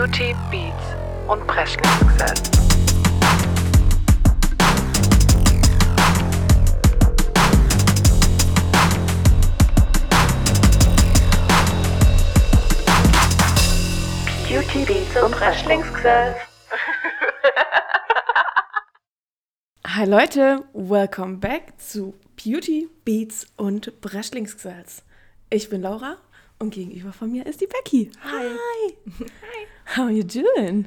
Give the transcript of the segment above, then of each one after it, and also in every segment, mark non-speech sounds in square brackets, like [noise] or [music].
Beauty, Beats und Presley-Success. Beauty, Beats und Presley-Success. Hi Leute, welcome back zu Beauty, Beats und Breschlingsgesetz. Ich bin Laura und gegenüber von mir ist die Becky. Hi. Hi. How you doing?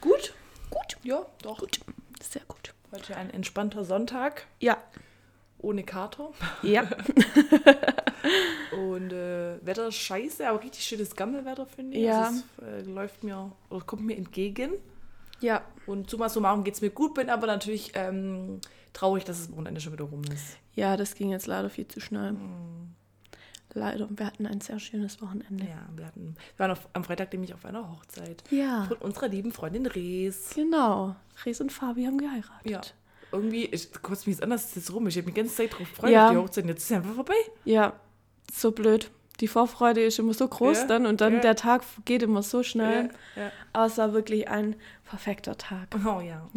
Gut, gut, ja, doch. Gut. Sehr gut. Heute ein entspannter Sonntag, Ja. ohne Kater. Ja. [laughs] Und äh, Wetter ist scheiße, aber richtig schönes Gammelwetter, finde ich. Ja. Also es äh, läuft mir, oder kommt mir entgegen. ja. Und summa summarum geht es mir gut, bin aber natürlich ähm, traurig, dass das Wochenende schon wieder rum ist. Ja, das ging jetzt leider viel zu schnell. Leider. Wir hatten ein sehr schönes Wochenende. Ja, wir, hatten, wir waren auf, am Freitag nämlich auf einer Hochzeit. Ja. Von unserer lieben Freundin Rees. Genau. Ries und Fabi haben geheiratet. Ja. Irgendwie, ich kotzt mich jetzt anders, ist jetzt rum. Ich habe mich die ganze Zeit drauf gefreut Ja. auf die Hochzeit. Jetzt ist sie einfach vorbei. Ja. So blöd. Die Vorfreude ist immer so groß Ja, dann und dann ja. der Tag geht immer so schnell. Ja. Aber es war wirklich ein perfekter Tag. Oh ja. [laughs]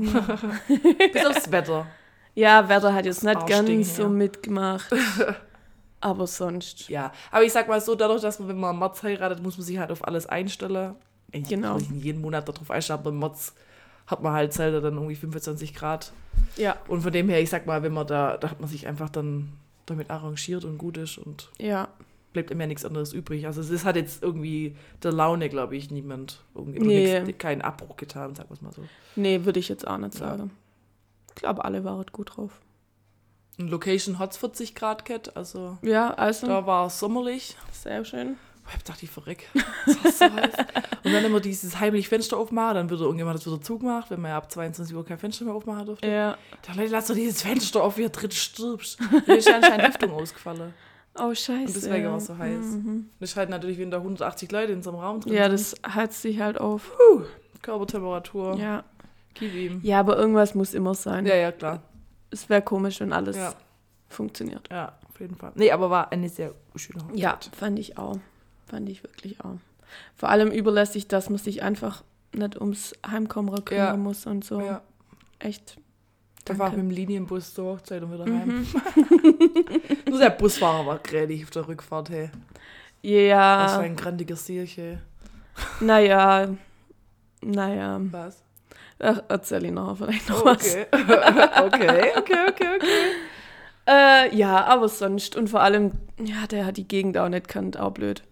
Bis aufs Wetter. Ja, Werder hat jetzt nicht ganz so mitgemacht. [laughs] Aber sonst. Ja, aber ich sag mal so, dadurch, dass man, wenn man März heiratet, muss man sich halt auf alles einstellen. Ich Genau. nicht jeden Monat darauf einstellen, aber im März hat man halt selten dann irgendwie 25 Grad. Ja, Und von dem her, ich sag mal, wenn man da, da hat man sich einfach dann damit arrangiert und gut ist und ja. bleibt immer nichts anderes übrig. Also es hat jetzt irgendwie der Laune, glaube ich, niemand irgendwie Nee. nichts, keinen Abbruch getan, sagen wir es mal so. Nee, würde ich jetzt auch nicht Ja. sagen. Ich glaube, alle waren gut drauf. Und Location hat 40 Grad gehabt, also Ja, also, da war es sommerlich. sehr schön. Ich hab gedacht, ich verreck. [laughs] Das so heiß. Und dann immer dieses heimlich Fenster aufmachen, dann wird irgendjemand das wieder zugemacht, wenn man ja ab 22 Uhr kein Fenster mehr aufmachen durfte. Ja. Da Leute, lass doch dieses Fenster auf, wie drin stirbst. Da ist anscheinend Lüftung [laughs] ausgefallen. Oh, scheiße. Und deswegen ja. war es so heiß. Mhm. Das ist halt natürlich, wenn da 180 Leute in so einem Raum drin Ja, das heizt sich halt auf. Körpertemperatur. Ja. Gib ihm. Ja, aber irgendwas muss immer sein. Ja, ja, klar. Es wäre komisch, wenn alles Ja. funktioniert. Ja, auf jeden Fall. Nee, aber war eine sehr schöne Hochzeit. Ja, fand ich auch. Fand ich wirklich auch. Vor allem überlässig, dass man sich einfach nicht ums Heimkommen kümmern Ja. muss und so. Ja. Echt. Da war ich mit dem Linienbus zur Hochzeit und wieder Mhm. heim. [laughs] Nur der Busfahrer war grädig auf der Rückfahrt, hey. Ja. Das war ein grandiger Sierche. Naja, naja. Was? Ach, erzähl ihn nachher vielleicht noch Oh, was. okay. [laughs] okay, okay, okay, okay. Äh, ja, aber sonst. Und vor allem, ja, der hat die Gegend auch nicht kannt, auch blöd.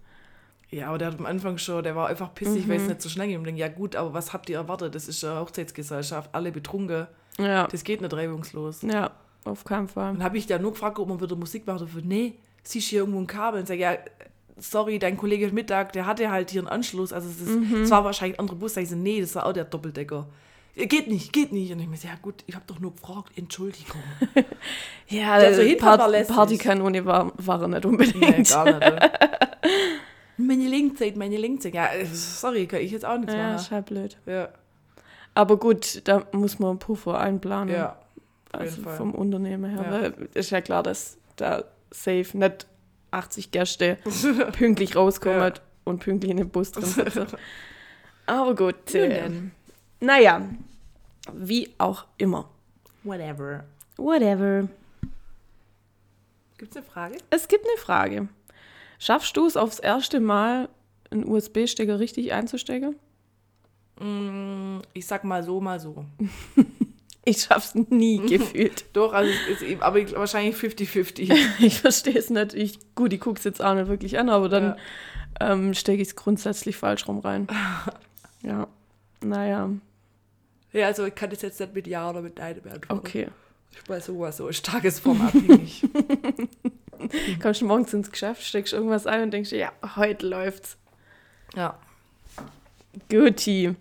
Ja, aber der hat am Anfang schon, der war einfach pissig, weil es Mhm. nicht so schnell ging. Und ich denke, ja gut, aber was habt ihr erwartet? Das ist eine Hochzeitsgesellschaft, alle betrunken. Ja, Das geht nicht reibungslos. ja, auf keinen Fall. Dann habe ich da nur gefragt, ob man wieder Musik macht. Und nee, siehst du hier irgendwo ein Kabel? Und sag, ja, sorry, dein Kollege Mittag, der hatte halt hier einen Anschluss. Also es, ist, Mhm. es war wahrscheinlich ein anderer Bus. Sag ich so, nee, das war auch der Doppeldecker. Ja, Geht nicht, geht nicht. Und ich mir so, ja gut, ich habe doch nur gefragt, Entschuldigung. [laughs] Ja, Der so äh, hinfahren war Part. Partykanone war, war er nicht unbedingt. Nee, gar nicht. ne? [laughs] meine Linkzeit, meine Linkzeit. Ja, äh, sorry, kann ich jetzt auch nichts Ja, machen. ist halt blöd. Ja, Aber gut, da muss man einen Puffer einplanen. ja. also vom Unternehmen her. Ja. Weil ist ja klar, dass da safe nicht 80 Gäste [laughs] pünktlich rauskommen Ja. und pünktlich in den Bus drin sitzen. Aber gut. Nun Äh, denn. Naja, wie auch immer. Whatever. Whatever. Gibt's eine Frage? Es gibt eine Frage. Schaffst du es aufs erste Mal, einen USB-Stecker richtig einzustecken? Mm, Ich sag mal so, mal so. [laughs] Ich schaff's nie [laughs] gefühlt. Doch, also es ist eben, aber ich- wahrscheinlich 50-50. [laughs] Ich verstehe es nicht. Ich, gut, ich gucke es jetzt auch nicht wirklich an, aber dann Ja. ähm, stecke ich es grundsätzlich falsch rum rein. ja. Naja, Ja, also ich kann das jetzt nicht mit Ja oder mit Nein beantworten. okay. Ich weiß sowas so, ist tagesformabhängig. [laughs] Kommst du morgens ins Geschäft, steckst irgendwas ein und denkst, ja, heute läuft's. ja. Guti.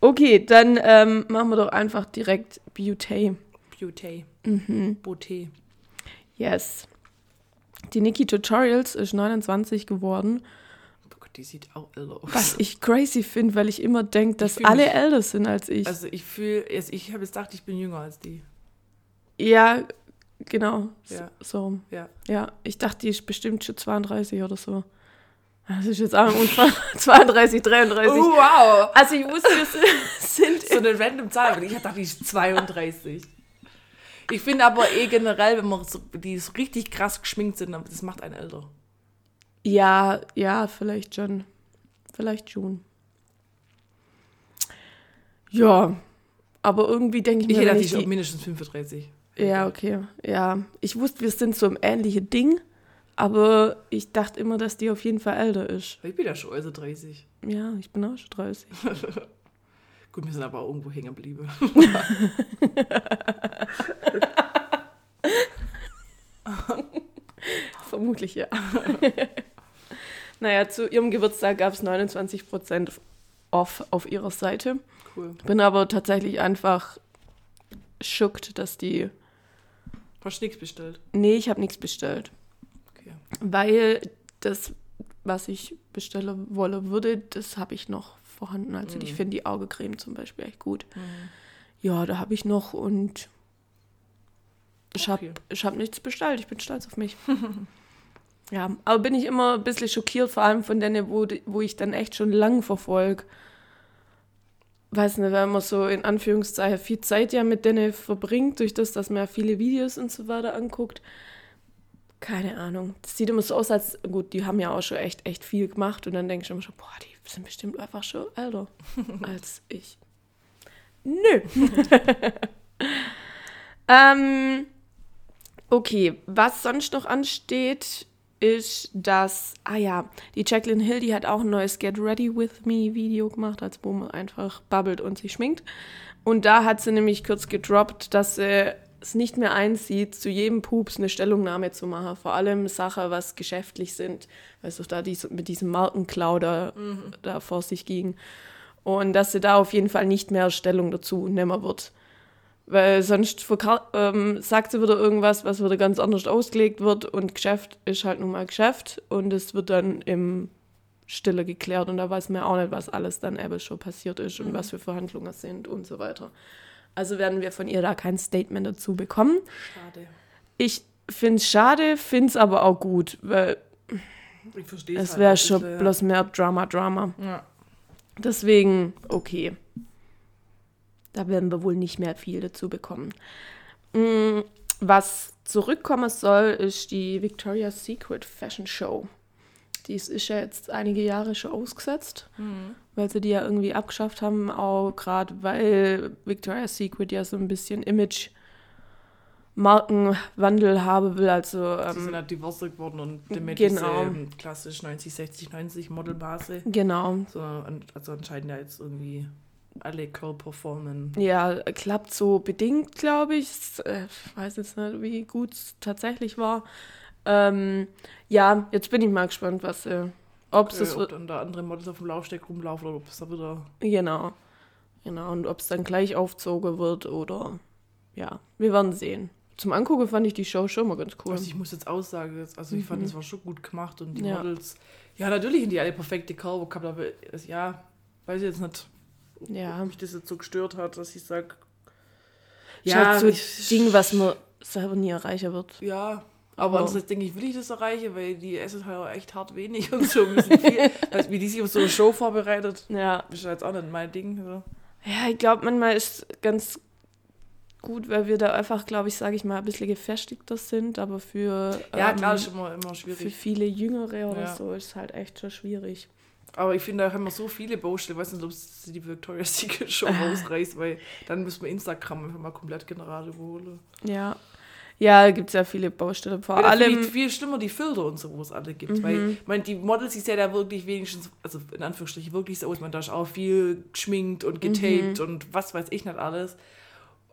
Okay, dann ähm, machen wir doch einfach direkt Beauty. Beauty. Mhm. Beauty. Yes. Die Niki Tutorials ist 29 geworden, die sieht auch älter aus. was ich crazy finde, weil ich immer denke, dass alle mich- älter sind als ich. Also ich fühle, also ich habe jetzt gedacht, ich bin jünger als die. ja, genau. Ja. So. Ja. Ja, ich dachte, die ist bestimmt schon 32 oder so. Das ist jetzt auch ein Unfall. [laughs] 32, 33. Oh, wow! Also ich wusste, es [laughs] sind So eine random Zahl, aber ich dachte, die ist 32. Ich finde aber eh generell, wenn man so, die so richtig krass geschminkt sind, das macht einen älter. Ja, ja, vielleicht schon. Vielleicht schon. Ja, aber irgendwie denke ich Ich mir, hätte wenn die ich die, mindestens 35. Ja, okay. Ja, ich wusste, wir sind so im ähnlichen Ding, aber ich dachte immer, dass die auf jeden Fall älter ist. Ich bin ja schon also 30. Ja, ich bin auch schon 30. [laughs] Gut, wir sind aber auch irgendwo hängen geblieben. [laughs] [laughs] Vermutlich ja. Naja, zu ihrem Geburtstag gab es 29% off auf ihrer Seite. Cool. Bin aber tatsächlich einfach schockt, dass die. Hast du nichts bestellt? Nee, ich habe nichts bestellt. Okay. Weil das, was ich bestellen wolle würde, das habe ich noch vorhanden. Also ich finde die Augecreme zum Beispiel echt gut. Ja, da habe ich noch und ich habe Okay. ich hab nichts bestellt. Ich bin stolz auf mich. [laughs] ja, aber bin ich immer ein bisschen schockiert, vor allem von denen, wo, wo ich dann echt schon lang verfolge. Weiß nicht, wenn man so in Anführungszeichen viel Zeit ja mit denen verbringt, durch das, dass man ja viele Videos und so weiter anguckt. Keine Ahnung. Das sieht immer so aus, als, gut, die haben ja auch schon echt, echt viel gemacht und dann denke ich immer schon, boah, die sind bestimmt einfach schon älter [laughs] als ich. Nö. [laughs] [laughs] ähm, okay, was sonst noch ansteht, ist, dass, ah ja, die Jacqueline Hill, die hat auch ein neues Get Ready With Me Video gemacht, als man einfach babbelt und sich schminkt. Und da hat sie nämlich kurz gedroppt, dass sie es nicht mehr einsieht, zu jedem Pups eine Stellungnahme zu machen. Vor allem Sachen, was geschäftlich sind. Weißt du, da dies, mit diesem Markenklau da, da vor sich ging. Und dass sie da auf jeden Fall nicht mehr Stellung dazu nehmen wird. Weil sonst ähm, sagt sie wieder irgendwas, was wieder ganz anders ausgelegt wird und Geschäft ist halt nun mal Geschäft und es wird dann im Stille geklärt und da weiß man auch nicht, was alles dann eben schon passiert ist und was für Verhandlungen es sind und so weiter. Also werden wir von ihr da kein Statement dazu bekommen. Schade. Ich finde es schade, finde es aber auch gut, weil es halt wäre ein schon bisschen, bloß mehr Drama, Drama. Ja. Deswegen, okay. Da werden wir wohl nicht mehr viel dazu bekommen. Mm, Was zurückkommen soll, ist die Victoria's Secret Fashion Show. Die ist ist ja jetzt einige Jahre schon ausgesetzt, weil sie die ja irgendwie abgeschafft haben, auch gerade weil Victoria's Secret ja so ein bisschen Image Markenwandel haben will, also Sie sind ähm, halt diverser geworden und damit Genau. diese ähm, klassisch 90, 60, 90 Modelbase. genau. So, also anscheinend ja jetzt irgendwie alle Körper formen. Ja, klappt so bedingt, glaube ich. S- äh, Ich weiß jetzt nicht, wie gut es tatsächlich war. Ähm, ja, jetzt bin ich mal gespannt, was, äh, ob es Äh, das ob dann da andere Models auf dem Laufsteg rumlaufen oder ob es da wieder. Genau. Genau, und ob es dann gleich aufzogen wird oder ja, wir werden sehen. Zum Angucken fand ich die Show schon mal ganz cool. Also ich muss jetzt aussagen, also ich fand, das war schon gut gemacht und die Ja. Models. Ja, natürlich sind die alle perfekte Körper gehabt, aber es- ja, weiß ich jetzt nicht, Ja, mich das jetzt so gestört hat, dass ich sage. ja, so ich- Ding, was man selber nie erreichen wird. Ja, Aber- aber andererseits denke ich, will ich das erreichen, weil die essen halt auch echt hart wenig [laughs] und so ein bisschen viel. also wie die sich auf so eine Show vorbereitet, Ja, ist jetzt auch nicht mein Ding. So. Ja, ich glaube, manchmal ist ganz gut, weil wir da einfach, glaube ich, sage ich mal, ein bisschen gefestigter sind, aber für, Ja, ähm, klar, ist immer, immer für schwierig. viele Jüngere oder Ja. so ist es halt echt schon schwierig. Aber ich finde, da haben wir so viele Baustellen. Ich weiß nicht, ob es die Victoria's Secret Show [laughs] rausreißt, weil dann müssen wir Instagram einfach mal komplett Generale holen. Ja. Ja, gibt es ja viele Baustellen. Vor da finde allem, viel schlimmer die Filter und so, wo es alle gibt. Weil, ich meine, die Models, die sehen ja wirklich wenigstens, also in Anführungsstrichen wirklich so aus. Man da ist auch viel geschminkt und getaped und was weiß ich nicht alles.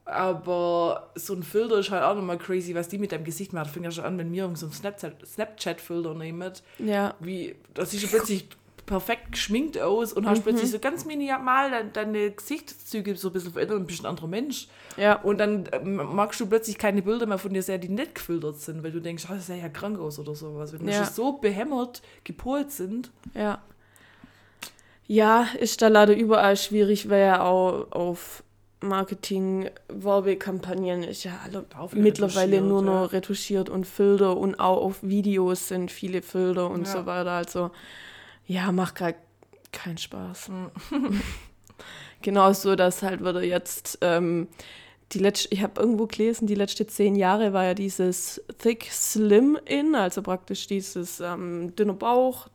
Aber so ein Filter ist halt auch nochmal crazy, was die mit deinem Gesicht macht. Fängt ja schon an, wenn wir so einen Snapchat- Snapchat-Filter nehmen, ja, wie, das sieht plötzlich perfekt geschminkt aus und hast plötzlich so ganz minimal dein- deine Gesichtszüge so ein bisschen verändert und bist ein anderer Mensch. ja, Und dann ähm, magst du plötzlich keine Bilder mehr von dir sehr, die nicht gefiltert sind, weil du denkst, ah, das sah ja krank aus oder sowas. Wenn Ja. so behämmert gepolt sind. ja. Ja, ist da leider überall schwierig, weil ja auch auf Marketing, Werbekampagnen ist ja alle mittlerweile nur noch ja. retuschiert und Filter und auch auf Videos sind viele Filter und Ja. so weiter. Also Ja, macht gerade keinen Spaß. [laughs] Genauso, dass halt würde jetzt ähm, die letzte, ich habe irgendwo gelesen, die letzten zehn Jahre war ja dieses Thick Slim in, also praktisch dieses ähm, dünner Bauch,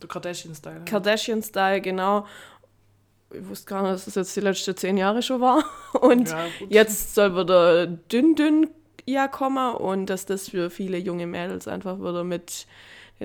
Der Kardashian-Style. Kardashian-Style, genau. Ich wusste gar nicht, dass das jetzt die letzten zehn Jahre schon war. [laughs] Und Ja, jetzt soll wieder dünn, dünn ja kommen und dass das für viele junge Mädels einfach wieder mit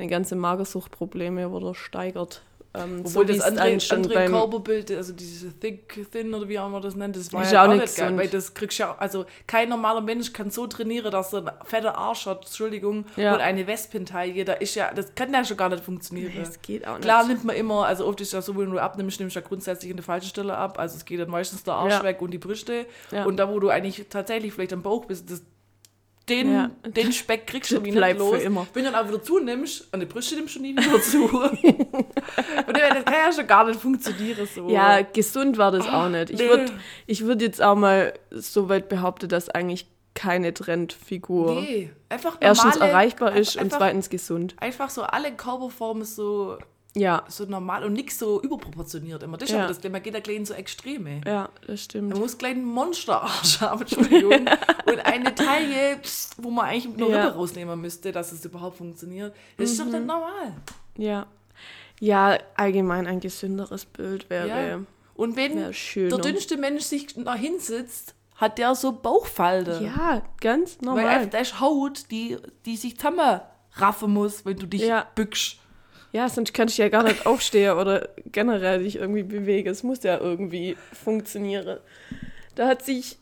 den ganzen Magersuchtprobleme wieder steigert. Ähm, Obwohl wie das andere, andere beim- Körperbild, also diese Thick, Thin oder wie auch immer das nennt, das war Ist ja auch auch nicht geil, weil das kriegst ja, also kein normaler Mensch kann so trainieren, dass er einen fetten Arsch hat, Entschuldigung, Ja. und eine Wespentaille, da ist ja, das kann ja schon gar nicht funktionieren. Nee, es geht auch nicht. Klar nimmt man immer, also oft ist ja so, wenn du abnimmst, nimmst du ja grundsätzlich in der falschen Stelle ab, also es geht dann meistens der Arsch Ja. weg und die Brüste Ja. und da, wo du eigentlich tatsächlich vielleicht am Bauch bist, das den, Ja. den Speck kriegst du irgendwie nicht für los. immer. Wenn du dann auch wieder zunimmst, an die Brüste nimmst du nie wieder zu. [laughs] und das kann ja schon gar nicht funktionieren so. Ja, gesund war das auch nicht. Ich nee. würde ich würd jetzt auch mal so weit behaupten, dass eigentlich keine Trendfigur Nee, einfach normale, erstens erreichbar ist und einfach, zweitens gesund. Einfach so alle Körperformen so, Ja, so normal und nichts so überproportioniert immer. Das ist Ja. aber das, man geht da gleich in so Extreme. ja, das stimmt. Man muss gleich einen Monsterarsch haben, [laughs] Entschuldigung. und eine Taille, wo man eigentlich nur Ja. Rippe rausnehmen müsste, dass es überhaupt funktioniert. Das ist doch Mhm. nicht normal. Ja. Ja, allgemein ein gesünderes Bild wäre Ja. Und wenn der dünnste Mensch sich nach hinsitzt, hat der so Bauchfalte. Ja, ganz Weil normal. einfach, da ist Haut, die, die sich zusammenraffen muss, wenn du dich Ja. bückst. Ja, sonst kannst du ja gar nicht aufstehen oder generell dich irgendwie bewegen. Es muss ja irgendwie funktionieren. Da hat sich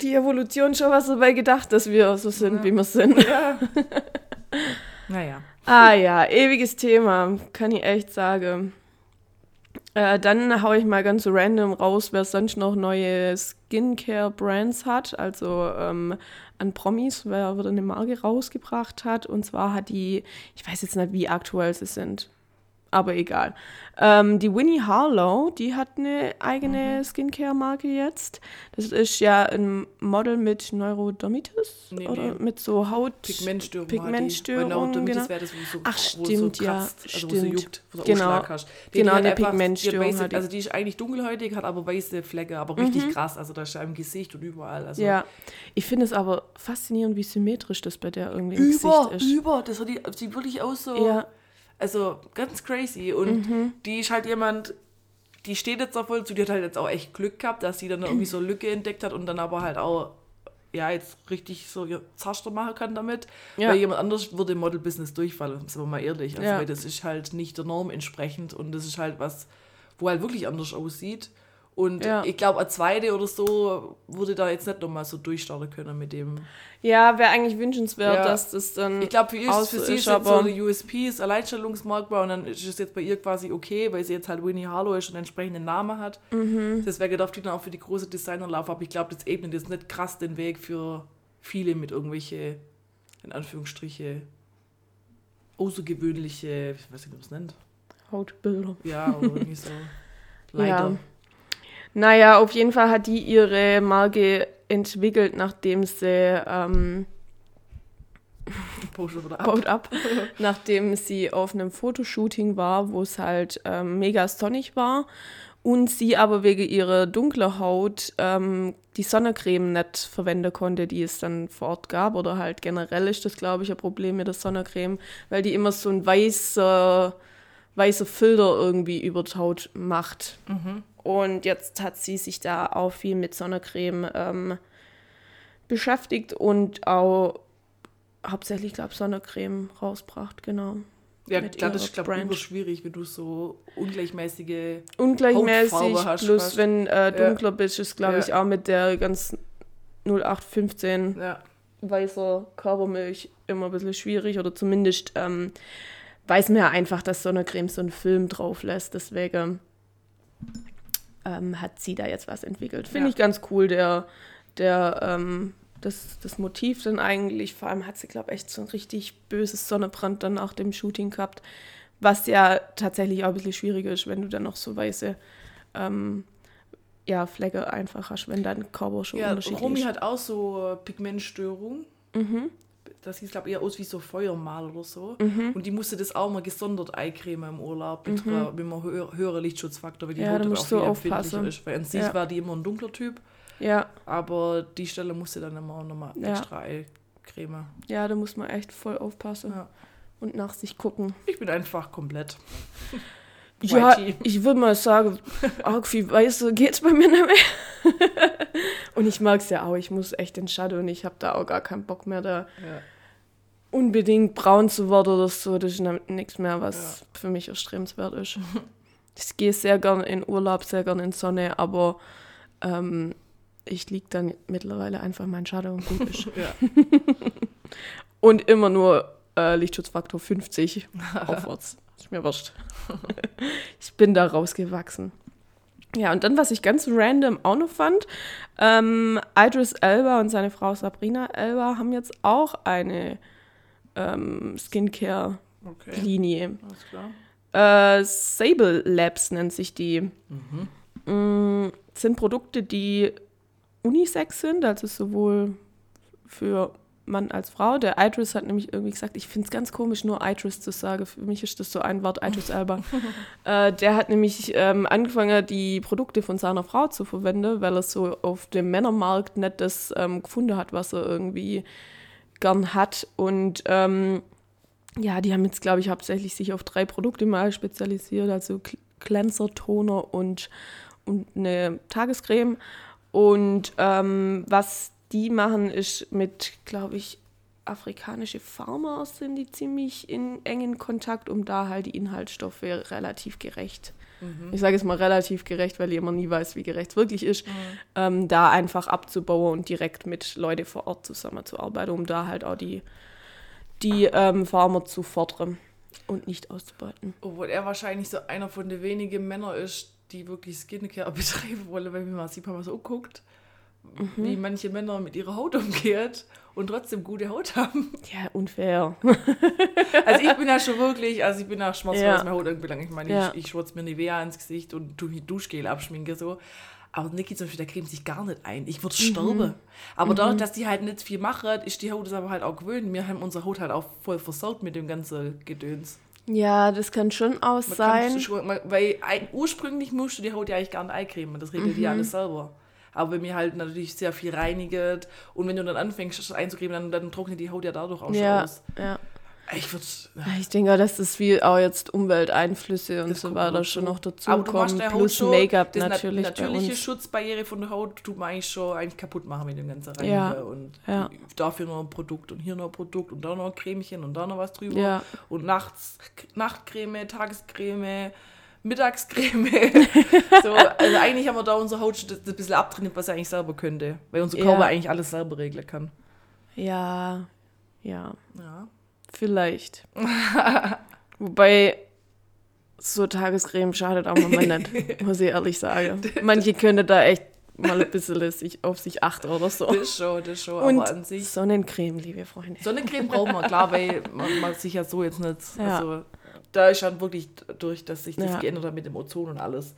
die Evolution schon was dabei gedacht, dass wir so sind, wie wir sind. Ja. [laughs] naja. Ah ja, ewiges Thema, kann ich echt sagen. Äh, dann hau ich mal ganz random raus, wer sonst noch neue Skincare-Brands hat. Also ähm, an Promis, wer wieder eine Marke rausgebracht hat. Und zwar hat die, ich weiß jetzt nicht, wie aktuell sie sind, aber egal. Ähm, die Winnie Harlow, die hat eine eigene Mhm. Skincare-Marke jetzt. Das ist ja ein Model mit Neurodermitis Nee, oder nee. mit so Haut... Pigmentstörung. Pigmentstörung, die. Weil Neurodermitis genau. wäre das, wo so, Ach, wo stimmt, so ja, kratzt, also wo so stimmt. juckt, wo du Genau. Hast. Genau, hat eine einfach- die Pigmentstörung weiße- die. Also die ist eigentlich dunkelhäutig, hat aber weiße Flecke, aber richtig krass. Also da ist ja im Gesicht und überall. Also Ja, ich finde es aber faszinierend, wie symmetrisch das bei der irgendwie im über, Gesicht ist. über, das hat die, sieht wirklich aus so. Ja, Also ganz crazy. Und Mhm. die ist halt jemand, die steht jetzt da voll zu, die hat halt jetzt auch echt Glück gehabt, dass sie dann irgendwie so eine Lücke entdeckt hat und dann aber halt auch, ja, jetzt richtig so Zaster machen kann damit. Ja. Weil jemand anders würde im Model-Business durchfallen, sind wir mal ehrlich. Also, Ja. weil das ist halt nicht der Norm entsprechend und das ist halt was, wo halt wirklich anders aussieht. Und Ja. ich glaube, eine zweite oder so würde da jetzt nicht nochmal so durchstarten können mit dem. ja wäre eigentlich wünschenswert, Ja. dass das dann. Ich glaube, für, ist- für sie ist, jetzt so aber- eine USP, ist Alleinstellungsmerkmal und dann ist es jetzt bei ihr quasi okay, weil sie jetzt halt Winnie Harlow ist und einen entsprechenden Namen hat. Mhm. Deswegen darf die dann auch für die große Designerlauf, aber ich glaube, das ebnet jetzt nicht krass den Weg für viele mit irgendwelche, in Anführungsstriche, außergewöhnliche, ich weiß nicht, wie man es nennt. Hautbilder. Ja, oder irgendwie so. Leider. [laughs] Ja. Naja, auf jeden Fall hat die ihre Marke entwickelt, nachdem sie ähm, [laughs] ab. Haut ab, [laughs] nachdem sie auf einem Fotoshooting war, wo es halt ähm, mega sonnig war und sie aber wegen ihrer dunklen Haut ähm, die Sonnencreme nicht verwenden konnte, die es dann vor Ort gab oder halt generell ist das, glaube ich, ein Problem mit der Sonnencreme, weil die immer so ein weißer, weißer Filter irgendwie über die Haut macht. Und jetzt hat sie sich da auch viel mit Sonnencreme ähm, beschäftigt und auch hauptsächlich, glaube ich, Sonnencreme rausbracht, genau. Ja, mit klar, das ist, glaube ich, schwierig, wenn du so ungleichmäßige. Ungleichmäßig, Hautfarbe hast, plus fast. wenn äh, dunkler bist, ist, glaube Ja. ich, auch mit der ganz 0815 Ja. weißer Körpermilch immer ein bisschen schwierig oder zumindest ähm, weiß man ja einfach, dass Sonnencreme so einen Film drauf lässt. Deswegen ähm, hat sie da jetzt was entwickelt. Finde Ja. ich ganz cool, der, der ähm, das, das Motiv dann eigentlich. Vor allem hat sie, glaube ich, echt so ein richtig böses Sonnenbrand dann nach dem Shooting gehabt. Was ja tatsächlich auch ein bisschen schwieriger ist, wenn du dann noch so weiße ähm, ja, Flecke einfach hast, wenn dein Körper schon Ja, unterschiedlich Romy ist. hat auch so Pigmentstörung. Mhm. Das sieht, glaube ich, eher aus wie so Feuermal oder so. Mhm. Und die musste das auch mal gesondert eincremen im Urlaub mit, einer- mit einem hö höheren Lichtschutzfaktor, weil die Ja, Haut auch aufpassen. empfindlicher ist. Weil an sich Ja. war die immer ein dunkler Typ, Ja, aber die Stelle musste dann immer nochmal Ja. extra eincremen. ja, da muss man echt voll aufpassen Ja. und nach sich gucken. Ich bin einfach komplett. [laughs] Ja, YG. ich würde mal sagen, [laughs] arg viel weißer geht's bei mir nicht mehr. [laughs] und ich mag's ja auch. Ich muss echt in Shadow und ich habe da auch gar keinen Bock mehr, da Ja. unbedingt braun zu werden oder so. Das ist nichts mehr, was für mich erstrebenswert ist. [laughs] ich gehe sehr gern in Urlaub, sehr gern in Sonne, aber ähm, ich lieg dann mittlerweile einfach mein Shadow und gut ist. Ja. Und immer nur äh, Lichtschutzfaktor 50 [laughs] aufwärts. Ist mir wurscht. [laughs] ich bin da rausgewachsen. Ja, und dann, was ich ganz random auch noch fand, ähm, Idris Elba und seine Frau Sabrina Elba haben jetzt auch eine ähm, Skincare-Linie. Okay, alles klar. Äh, Sable Labs nennt sich die. Mm, sind Produkte, die unisex sind, also sowohl für Mann als Frau. Der Idris hat nämlich irgendwie gesagt, ich finde es ganz komisch, nur Idris zu sagen. Für mich ist das so ein Wort, Idris [laughs] Elba. äh, der hat nämlich ähm, angefangen, die Produkte von seiner Frau zu verwenden, weil er so auf dem Männermarkt nicht das ähm, gefunden hat, was er irgendwie gern hat. Und ähm, ja, die haben jetzt, glaube ich, hauptsächlich sich auf drei Produkte mal spezialisiert, also Cl- Cleanser, Toner und, und eine Tagescreme. Und ähm, was die machen, ist mit, glaube ich, afrikanische Farmer sind die ziemlich in engen Kontakt, um da halt die Inhaltsstoffe relativ gerecht. Ich sage jetzt mal relativ gerecht, weil ich immer nie weiß, wie gerecht es wirklich ist, ähm, da einfach abzubauen und direkt mit Leuten vor Ort zusammenzuarbeiten, um da halt auch die, die ähm, Farmer zu fördern und nicht auszubeuten. Obwohl er wahrscheinlich so einer von den wenigen Männern ist, die wirklich Skincare [laughs] betreiben wollen, wenn man mal sieht, wenn man so guckt, Mhm. wie manche Männer mit ihrer Haut umgeht und trotzdem gute Haut haben. Ja, unfair. Also ich bin ja schon wirklich, also ich bin ja schmutzig, Ja. was meine Haut anbelangt. Ich meine, Ja. ich, ich schwurz mir Nivea ins Gesicht und tu mir Duschgel abschminke so. Aber Niki zum Beispiel, der cremt sich gar nicht ein. Ich würde sterben. Aber dadurch, dass die halt nicht viel machen, ist die Haut es aber halt auch gewöhnt. Wir haben unsere Haut halt auch voll versaut mit dem ganzen Gedöns. Ja, das kann schon aus Man sein. schon, weil ursprünglich musst du die Haut ja eigentlich gar nicht eincremen. Das regelt Mhm. die ja alles selber. Aber wenn mir halt natürlich sehr viel reinigt und wenn du dann anfängst, das einzucremen, dann, dann trocknet die Haut ja dadurch auch schon Ja, aus. ja. Ich würde. Ich denke, das wie auch jetzt Umwelteinflüsse und Das so weiter schon noch dazu Aber kommen, der plus Make-up natürlich bei natürliche uns. Schutzbarriere von der Haut tut man eigentlich schon eigentlich kaputt machen mit dem ganzen Reinigen. Ja, Und ja. dafür noch ein Produkt und hier noch ein Produkt und da noch ein Cremchen und da noch was drüber. Ja. Und nachts Nachtcreme, Tagescreme, Mittagscreme. [laughs] so, also eigentlich haben wir da unsere Haut schon das ein bisschen abtrainiert, was er eigentlich selber könnte. Weil unser Ja. Körper eigentlich alles selber regeln kann. Ja, ja, Ja. vielleicht. [laughs] Wobei so Tagescreme schadet auch mal nicht, [laughs] muss ich ehrlich sagen. Manche können da echt mal ein bisschen sich, auf sich achten oder so. Das ist schon, das ist schon. Und aber an sich. Sonnencreme, liebe Freunde. Sonnencreme braucht man, klar, weil man, man sich ja so jetzt nicht. Ja. Also, da ist schon wirklich durch, dass sich das Ja. geändert hat mit dem Ozon und alles.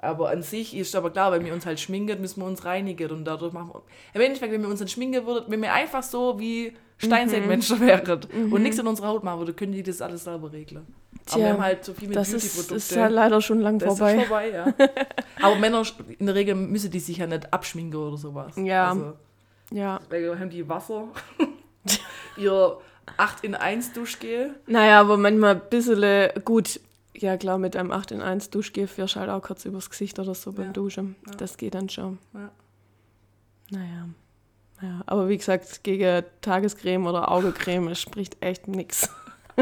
Aber an sich ist aber klar, wenn wir uns halt schminken, müssen wir uns reinigen und dadurch machen wir. Im Endeffekt, wenn wir uns dann schminken würden, wenn wir einfach so wie Steinzeitmenschen wären und nichts in unserer Haut machen würden, können die das alles selber regeln. Aber Tja, wir haben halt so viel mit Das Beauty-Produkten. ist halt leider schon lang Das vorbei. ist vorbei, ja. [laughs] Aber Männer, in der Regel müssen die sich ja nicht abschminken oder sowas. Ja. Also, Ja. haben die Wasser, [laughs] ihr 8 in 1 Duschgel. Naja, aber manchmal ein bisschen gut. Ja, klar, mit einem 8 in 1 Duschgel fährst du halt auch kurz übers Gesicht oder so beim Ja. Duschen. Das geht dann schon. Ja. Naja. naja. Aber wie gesagt, gegen Tagescreme oder Augecreme spricht echt nichts. [laughs]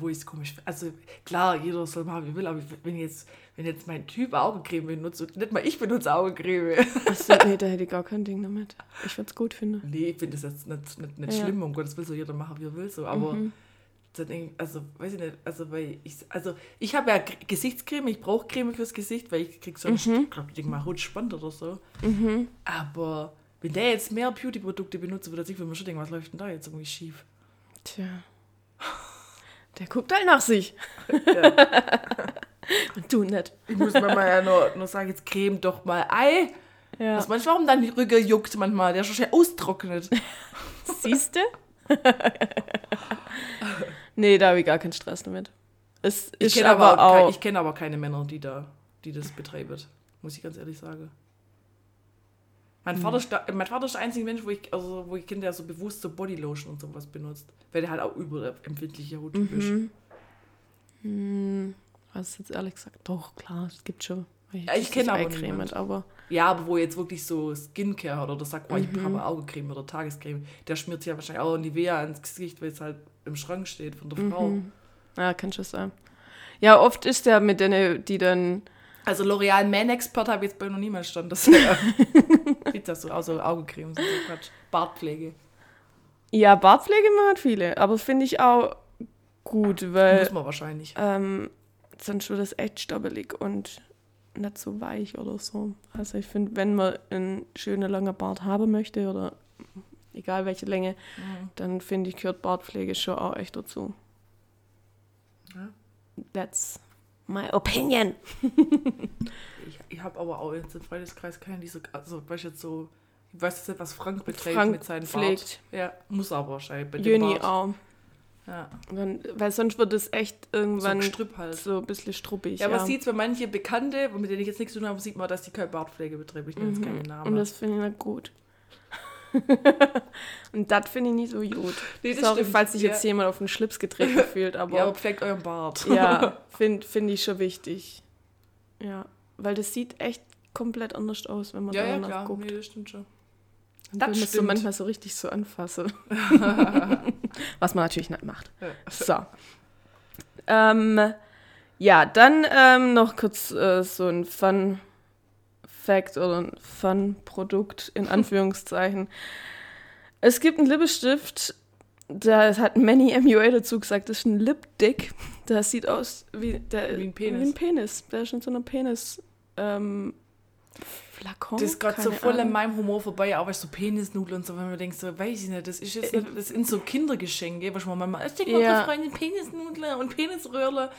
Wo ich es komisch finde. Also klar, jeder soll machen, wie will, aber wenn jetzt, wenn jetzt mein Typ Augencreme benutzt und nicht mal ich benutze Augencreme. Achso, nee, da hätte ich gar kein Ding damit. Ich würde es gut finden. nee, ich finde das jetzt nicht, nicht, nicht Ja. Mhm. schlimm, um Gottes Willen, soll jeder machen, wie er will, so, aber dann denk, also, weiß ich nicht, also, weil ich, also, ich habe ja Gesichtscreme, ich brauche Creme fürs Gesicht, weil ich krieg sonst, Mhm. ich glaube, ich denke mal, Haut spannt oder so. Aber wenn der jetzt mehr Beauty-Produkte benutzt, würde ich mir schon denken, was läuft denn da jetzt irgendwie schief? Tja. [laughs] Der guckt halt nach sich. Und [laughs] du nicht. Ich muss mir mal ja nur, nur sagen, jetzt creme doch mal Ei. Ja. Was manchmal warum dann die Rücken juckt manchmal, der ist schon schnell austrocknet. [laughs] Siehst du? [laughs] nee, da habe ich gar keinen Stress damit. Es Ich kenne aber, aber, auch. ich kenn aber keine Männer, die, da, die das betreiben. Muss ich ganz ehrlich sagen. Mein, Vater, ist mein Vater ist der einzige Mensch, wo ich, also, wo ich kenne, der so bewusst so Bodylotion und sowas benutzt. Weil der halt auch überempfindliche Hauttyp ist. Mhm. Hm, was jetzt ehrlich gesagt? Doch, klar, es gibt schon. welche, Ja, ich die kenn sich aber niemand. aber Ja, aber wo jetzt wirklich so Skincare hat oder sagt, oh, ich Mhm. habe Augencreme oder Tagescreme, der schmiert sich ja wahrscheinlich auch Nivea ins Gesicht, weil es halt im Schrank steht von der Mhm. Frau. ja, kann schon sein. Ja, oft ist der mit denen, die dann. Also L'Oreal Man Expert habe ich jetzt bei noch niemand stand. Das [laughs] äh, das so, außer Augencreme, so [laughs] Quatsch. Bartpflege. Ja, Bartpflege machen viele, aber finde ich auch gut, weil Muss man wahrscheinlich. ähm, sonst wird es echt stoppelig und nicht so weich oder so. Also ich finde, wenn man einen schönen langen Bart haben möchte oder egal welche Länge, Mhm. dann finde ich, gehört Bartpflege schon auch echt dazu. Ja. That's my opinion. [laughs] Ich, ich habe aber auch jetzt im Freundeskreis keinen, die so, also weißt du jetzt so, ich weiß jetzt nicht, was Frank beträgt Frank mit seinem pflegt. Bart. Ja, muss aber wahrscheinlich bei dem Jöni Bart. auch. Ja, Dann, weil sonst wird es echt so irgendwann so, halt. ein bisschen struppig. Ja, aber man sieht bei manche Bekannte, mit denen ich jetzt nichts zu tun habe, sieht man, dass die keine Bartpflege betreiben. Ich nenne jetzt keinen Namen. Mhm. Und das finde ich nicht gut. [laughs] und das finde ich nicht so gut. Nee, Sorry, stimmt. falls sich jetzt Ja. jemand auf den Schlips getreten [laughs] fühlt, aber ja, aber ja, pflegt euren Bart. [laughs] finde find ich schon wichtig. Ja, weil das sieht echt komplett anders aus, wenn man ja, da ja, danach klar. guckt. Nee, das stimmt schon. Dann das will man so stimmt. manchmal so richtig so anfassen. Was man natürlich nicht macht. Ja. So. Ähm, ja, dann ähm, noch kurz äh, so ein Fun Fact oder ein Fun Produkt in Anführungszeichen. [laughs] es gibt einen Lippenstift, da hat Manny MUA dazu gesagt, das ist ein Lipdick. Das sieht aus wie, der, Wie ein Penis. Wie ein Penis. Der ist in so einer Penis. Ähm, Flakon? Das ist gerade so voll an meinem Humor vorbei, aber so Penisnudeln und so, wenn man denkt, so, weiß ich nicht, das ist jetzt nicht, das sind so Kindergeschenke, was man mal, ich denke mal, Ja. Freunde Penisnudeln und Penisröhrle.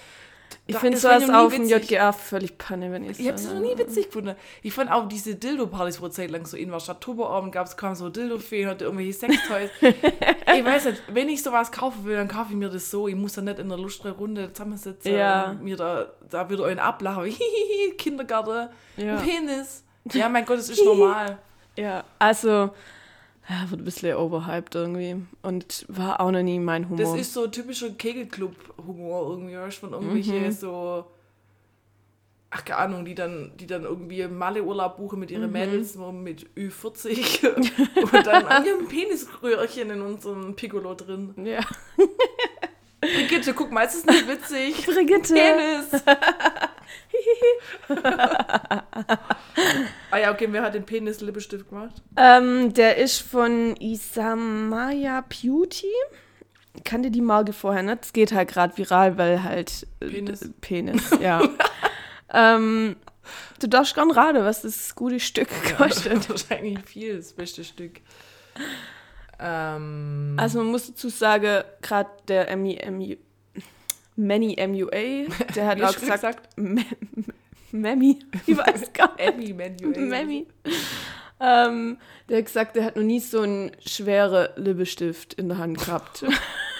Ich finde sowas auf dem. JGA völlig Panne, wenn ich Ich habe es noch nie witzig gefunden. Ich fand auch diese Dildo-Partys, wo Zeit lang so in war. Statt Turboabend gab es, kam so Dildo-Fee, hatte irgendwelche Sextoys. [laughs] ich weiß nicht, wenn ich sowas kaufen will, dann kaufe ich mir das so. Ich muss dann nicht in der lustre Runde zusammensitzen Ja. und mir da, da wieder einen ablachen. [laughs] Kindergarten, Ja. Penis. Ja, mein Gott, das ist normal. Ja, also ja, wird ein bisschen overhyped irgendwie und war auch noch nie mein Humor. Das ist so typischer Kegelclub-Humor irgendwie, weißt von irgendwelche Mhm. so, ach keine Ahnung, die dann, die dann irgendwie Malle-Urlaub buchen mit Mhm. ihren Mädels so mit Ü40 [laughs] und dann an ihrem Penisröhrchen in unserem Piccolo drin. ja. Brigitte, guck mal, ist das nicht witzig? Brigitte. Penis! [laughs] ah ja, okay, wer hat den Penis-Lippenstift gemacht? Ähm, der ist von Isamaya Beauty. Kannte die Marke vorher nicht. Es geht halt gerade viral, weil halt äh, Penis. [laughs] ja. ähm, du darfst gern raten, was das gute Stück kostet. Wahrscheinlich viel, das beste Stück. Ähm, Also man muss dazu sagen, gerade der MI, MI, Manny MUA, der hat auch du gesagt, Mammy, ich [laughs] weiß gar nicht. Menu. Mammy. Ähm, der hat gesagt, der hat noch nie so einen schweren Lippenstift in der Hand gehabt.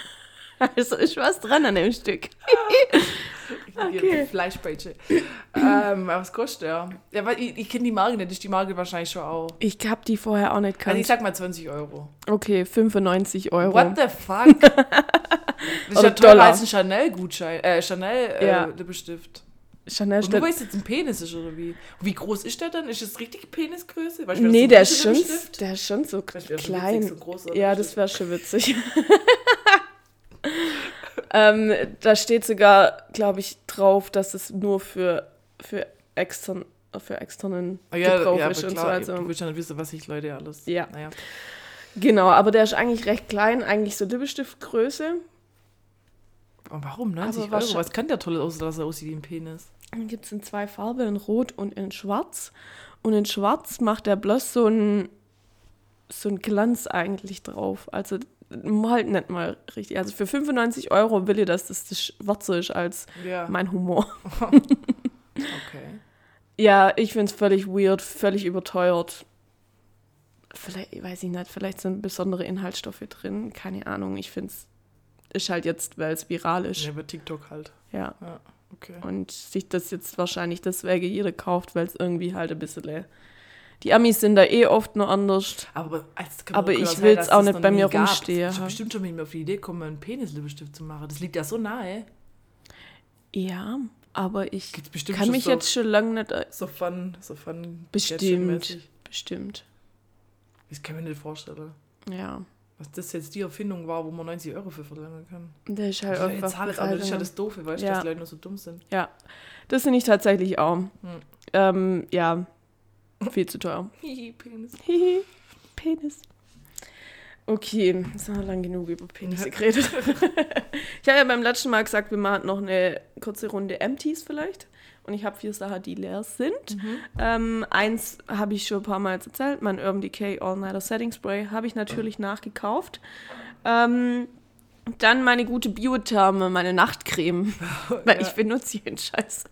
[laughs] also ist was dran an dem Stück. [laughs] Okay. Fleischpeitsche. ähm, was kostet der? Ja, weil ich, ich kenne die Marke nicht, ist die Marke wahrscheinlich schon auch. Ich hab die vorher auch nicht Also gekannt. ich sag mal 20 Euro. okay, 95 Euro. What the fuck? Das ist ja teurer als ein Chanel-Gutschein, äh, Chanel äh, Ja. Chanel Und steht. du weißt jetzt ein Penis ist oder wie? Und wie groß ist der dann? Ist das richtig Penisgröße? Das Nee, so der ist, schon, der ist schon so klein. witzig, so großer ja, das wäre schon witzig. [laughs] ähm, da steht sogar, glaube ich, drauf, dass es nur für, für, extern, für externen Ah, ja, Gebrauch ja, ist und klar, so. Also, du willst ja nicht wissen, was sich Leute alles... Ja. Naja. Genau, aber der ist eigentlich recht klein, eigentlich so Lippenstiftgröße. Warum 90 Aber Euro? Was kann der toll aussehen, dass er aussieht wie ein Penis? Dann gibt es in zwei Farben, in Rot und in Schwarz. Und in Schwarz macht er bloß so ein so Glanz eigentlich drauf. Also halt nicht mal richtig. Also für 95 Euro will ich, dass das das schwarzer ist als Ja, mein Humor. [laughs] okay. Ja, ich finde es völlig weird, völlig überteuert. Vielleicht, weiß ich nicht, vielleicht sind besondere Inhaltsstoffe drin. Keine Ahnung. Ich finde es ist halt jetzt, weil es viral ist. Ja, über TikTok halt. Ja. Ja, okay. Und sich das jetzt wahrscheinlich deswegen jeder kauft, weil es irgendwie halt ein bisschen. Die Amis sind da eh oft noch anders. Aber, Aber auch ich will's dass auch es nicht bei mir gab. rumstehen Ich haben. bestimmt schon mal auf die Idee kommen, einen Penislippenstift zu machen. Das liegt ja so nahe. Ja, aber ich kann mich so, jetzt schon lange nicht. äh, so fun, so fun Bestimmt. Bestimmt. Das kann ich mir nicht vorstellen. Ja. Was das jetzt die Erfindung war, wo man 90 Euro für verlangen kann. Der ist halt jetzt alles, aber das ist Alter. das Doofe, weißt du, Ja. dass die Leute nur so dumm sind. Ja, das finde ich tatsächlich auch. Hm. Ähm, ja, viel zu teuer. [laughs] Hihi, Penis. Hihi, Penis. Okay, jetzt haben wir lang genug über Penisse geredet. [laughs] ich habe ja beim letzten Mal gesagt, wir machen noch eine kurze Runde Empties vielleicht. Und ich habe vier Sachen, die leer sind. Ähm, eins habe ich schon ein paar Mal jetzt erzählt, mein Urban Decay All Nighter Setting Spray habe ich natürlich nachgekauft. Ähm, dann meine gute Biotherme, meine Nachtcreme, [laughs] weil ich benutze jeden Scheiß.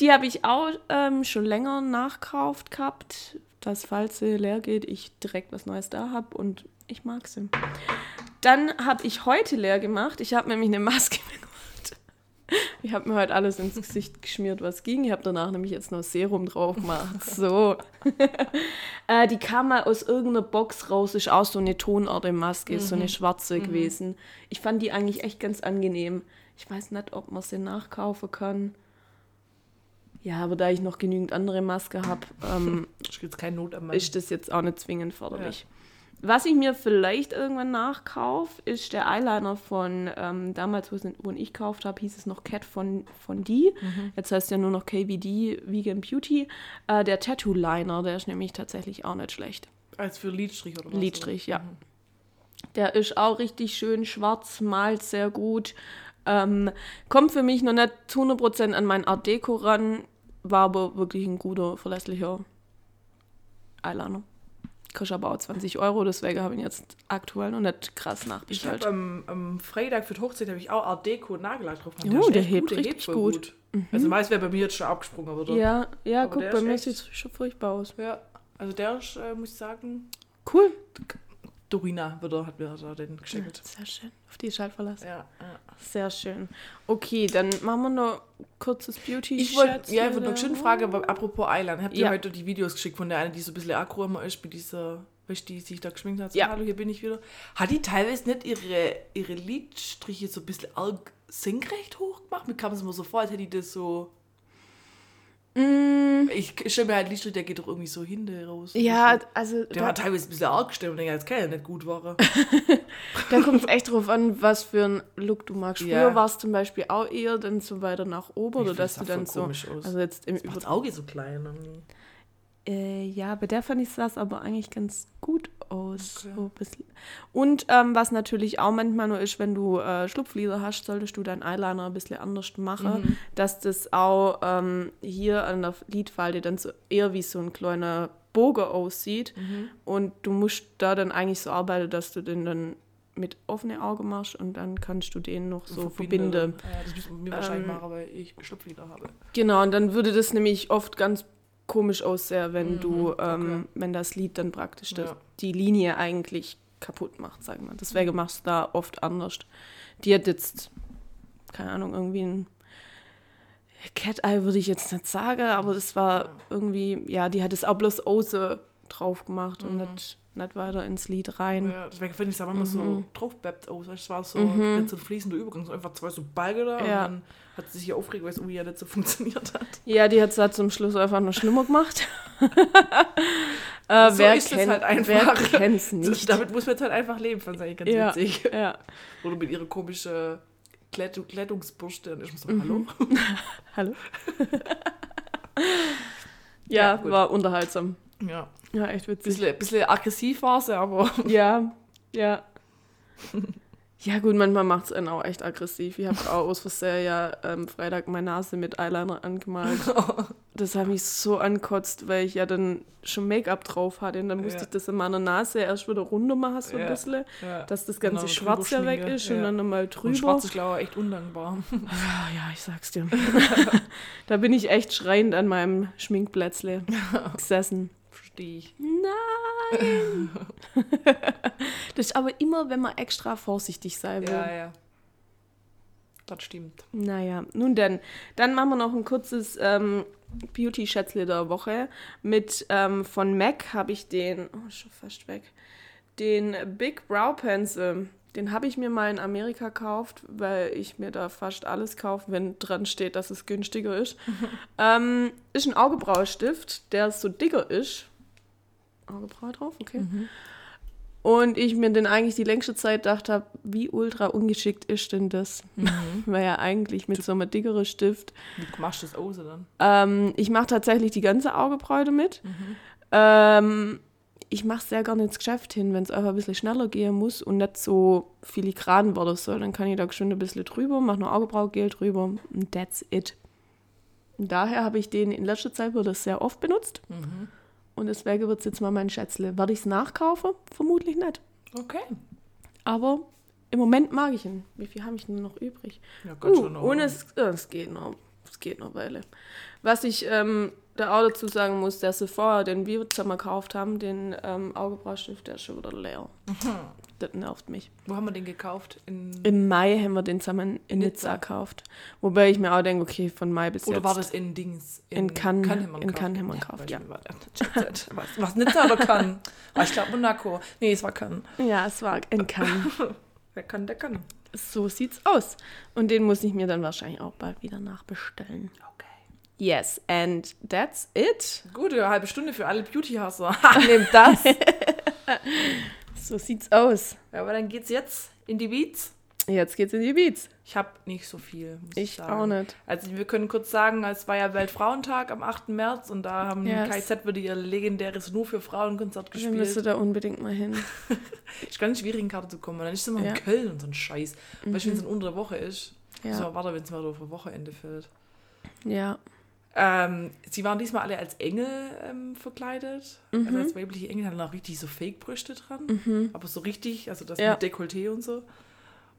Die habe ich auch ähm, schon länger nachkauft gehabt, dass falls sie leer geht, ich direkt was Neues da habe und ich mag sie. Dann habe ich heute leer gemacht. Ich habe nämlich eine Maske [laughs] gemacht. [laughs] Ich habe mir heute alles ins Gesicht geschmiert, was ging. Ich habe danach nämlich jetzt noch Serum drauf gemacht. [laughs] So. [laughs] äh, die kam mal aus irgendeiner Box raus, ist auch so eine Tonorde-Maske, so eine schwarze gewesen. Ich fand die eigentlich echt ganz angenehm. Ich weiß nicht, ob man sie nachkaufen kann. Ja, aber da ich noch genügend andere Maske habe, ähm, Mann. ist das jetzt auch nicht zwingend förderlich. Was ich mir vielleicht irgendwann nachkaufe, ist der Eyeliner von, ähm, damals, wo es- wo ich gekauft habe, hieß es noch Cat von, von D. Jetzt heißt ja nur noch KVD Vegan Beauty. Äh, der Tattoo Liner, der ist nämlich tatsächlich auch nicht schlecht. Als für Lidstrich oder was? Lidstrich, ja. Der ist auch richtig schön schwarz, malt sehr gut. Ähm, kommt für mich noch nicht zu 100% an mein Art Deco ran, war aber wirklich ein guter, verlässlicher Eyeliner. Kostet aber auch 20 Euro, deswegen habe ich ihn jetzt aktuell noch nicht krass Ich nachbestellt. habe am, am Freitag für die Hochzeit habe ich auch Art Deco Nagellack drauf. Oh, ist der echt hebt der richtig voll gut. Also meist wäre bei mir jetzt schon abgesprungen, oder? ja, ja, Aber guck, der bei mir sieht es schon furchtbar aus. Ja, also der ist, äh, muss ich sagen, Cool. Dorina wird er, hat mir da den geschickt. Sehr schön. Auf die ist halt verlassen. Ja, ja. Sehr schön. Okay, dann machen wir noch kurzes beauty Ich wollte ja, ich wollte noch schön fragen, aber apropos Eyeliner, habt ihr Ja. heute die Videos geschickt von der einen, die so ein bisschen aggro immer ist, mit dieser, weißt du, die sich da geschminkt hat? So, Ja. Hallo, hier bin ich wieder. Hat die teilweise nicht ihre, ihre Lidstriche so ein bisschen arg senkrecht hoch gemacht? Mir kam es immer so vor, als hätte die das so. Mm, Ich stelle mir halt Lidstrich, der geht doch irgendwie so hinten raus. ja, also Der war teilweise ein bisschen arg gestellt und denke, das kann ja nicht gut war. [laughs] [laughs] da kommt es echt drauf an, was für ein Look du magst. Früher Ja. war es zum Beispiel auch eher dann so weiter nach oben oder Ich dass find, du das dann so. aus. Also jetzt im das Auge so klein. irgendwie. Äh, ja, bei der fand ich das aber eigentlich ganz gut aus. Okay. So bisschen. Und ähm, was natürlich auch manchmal nur ist, wenn du äh, Schlupflider hast, solltest du deinen Eyeliner ein bisschen anders machen, Mhm. dass das auch ähm, hier an der Lidfalte dann so eher wie so ein kleiner Bogen aussieht. Mhm. Und du musst da dann eigentlich so arbeiten, dass du den dann mit offenen Augen machst und dann kannst du den noch so verbinden. Ja, das müssen wir mir wahrscheinlich Ähm, machen, weil ich Schlupflider habe. Genau, und dann würde das nämlich oft ganz komisch aussehen, wenn Mhm, du, okay. ähm, wenn das Lied dann praktisch Ja. die Linie eigentlich kaputt macht, sagen wir. Deswegen machst du da oft anders. Die hat jetzt, keine Ahnung, irgendwie ein Cat Eye würde ich jetzt nicht sagen, aber das war irgendwie, ja, die hat es auch bloß außen drauf gemacht und nicht, nicht weiter ins Lied rein. Ja, deswegen finde ich es aber immer so Mhm. draufbeppt aus. weißt du, Es war so, nicht so ein fließender Übergang, so einfach zwei so Balge da Ja. und dann hat sie sich hier aufgeregt, weil es irgendwie ja nicht so funktioniert hat. Ja, die hat es halt zum Schluss einfach noch schlimmer gemacht. [laughs] äh, So wer ist es kennt, halt einfach. Wer kennt's [laughs] nicht? Damit muss man jetzt halt einfach leben, fand ich eigentlich ganz Ja. witzig. Ja. Oder mit ihrer komischen Glätt Glättungsbürste. Und ich muss so, Mhm. hallo? [laughs] Hallo? Ja, ja, war unterhaltsam. Ja. Ja, echt witzig. Bisschen, bisschen aggressiv war sie, aber [laughs] Ja, ja. Ja, gut, manchmal macht es einen auch echt aggressiv. Ich habe auch aus Versehen ja ähm, Freitag meine Nase mit Eyeliner angemalt. [laughs] das hat mich so ankotzt, weil ich ja dann schon Make-up drauf hatte. Und dann musste Ja. ich das in meiner Nase erst wieder runter machen, so ein Ja. bisschen, Ja. dass das ganze Genau, Schwarz ja weg ist und dann nochmal Und drüber. schwarz ist glaube echt undankbar. Ah, ja, ich sag's dir. [laughs] da bin ich echt schreiend an meinem Schminkplätzle gesessen. Verstehe ich. Nein! [laughs] das ist aber immer, wenn man extra vorsichtig sein will. Ja, ja. Das stimmt. Naja, nun denn. Dann machen wir noch ein kurzes ähm, Beauty-Schätzle der Woche. Mit ähm, von MAC habe ich den, oh, schon fast weg, den Big Brow Pencil. Den habe ich mir mal in Amerika gekauft, weil ich mir da fast alles kaufe, wenn dran steht, dass es günstiger ist. [laughs] ähm, ist ein Augebraustift, der so dicker ist. Augebraue drauf, okay. Und ich mir den eigentlich die längste Zeit gedacht habe, wie ultra ungeschickt ist denn das? [laughs] Weil ja eigentlich mit so einem dickeren Stift. Du machst das aus dann. Ähm, ich mache tatsächlich die ganze Augenbraue damit. Ähm, ich mache sehr gerne ins Geschäft hin, wenn es einfach ein bisschen schneller gehen muss und nicht so filigran werden soll. Dann kann ich da schon ein bisschen drüber, mache noch Augenbraugel drüber und that's it. Und daher habe ich den in letzter Zeit das sehr oft benutzt. Und deswegen wird es jetzt mal mein Schätzle. Werde ich es nachkaufen? Vermutlich nicht. Okay. Aber im Moment mag ich ihn. Wie viel habe ich denn noch übrig? Ja, Gott Uh, schon noch. und es, es geht noch. Es geht noch Weile. Was ich ähm, da auch dazu sagen muss, der Sephora, den wir zusammen gekauft haben, den ähm, Augebraustift, der ist schon wieder leer. Mhm. Das nervt mich. Wo haben wir den gekauft? In, Im Mai haben wir den zusammen in Nizza Nizza. gekauft. Wobei ich mir auch denke, okay, von Mai bis oder jetzt. war das in Dings? In Cannes- haben wir in. Cannes haben wir gekauft, ja. [laughs] Was, was Nizza oder Cannes? Ah, ich glaube Monaco. Nee, es war Cannes. Ja, es war in Cannes. [laughs] Wer kann, der kann. so sieht's aus. Und den muss ich mir dann wahrscheinlich auch bald wieder nachbestellen. Okay. Yes, and that's it. Gute halbe Stunde für alle Beauty-Hasser. [laughs] Nehmt das. [laughs] So sieht's aus. Ja, aber dann geht's jetzt in die Beats. Jetzt geht's in die Beats. Ich habe nicht so viel. Muss Ich sagen. auch nicht. Also wir können kurz sagen, es war ja Weltfrauentag am 8. März und da haben Yes. KZ wieder ihr legendäres Nur für Frauen-Konzert Wir müssen gespielt. da unbedingt mal hin. [laughs] Ist ganz schwierig, in Karte zu kommen. Und dann ist es immer Ja. Mhm. in Köln und so ein Scheiß. Weißt du, wenn es in unter der Woche ist, Ja. so warte, wenn es mal auf ein Wochenende fällt. Ja. Ähm, sie waren diesmal alle als Engel ähm, verkleidet. Mhm. Also als weibliche Engel hatten auch richtig so Fake-Brüste dran. Aber so richtig, also das Ja. mit Dekolleté und so.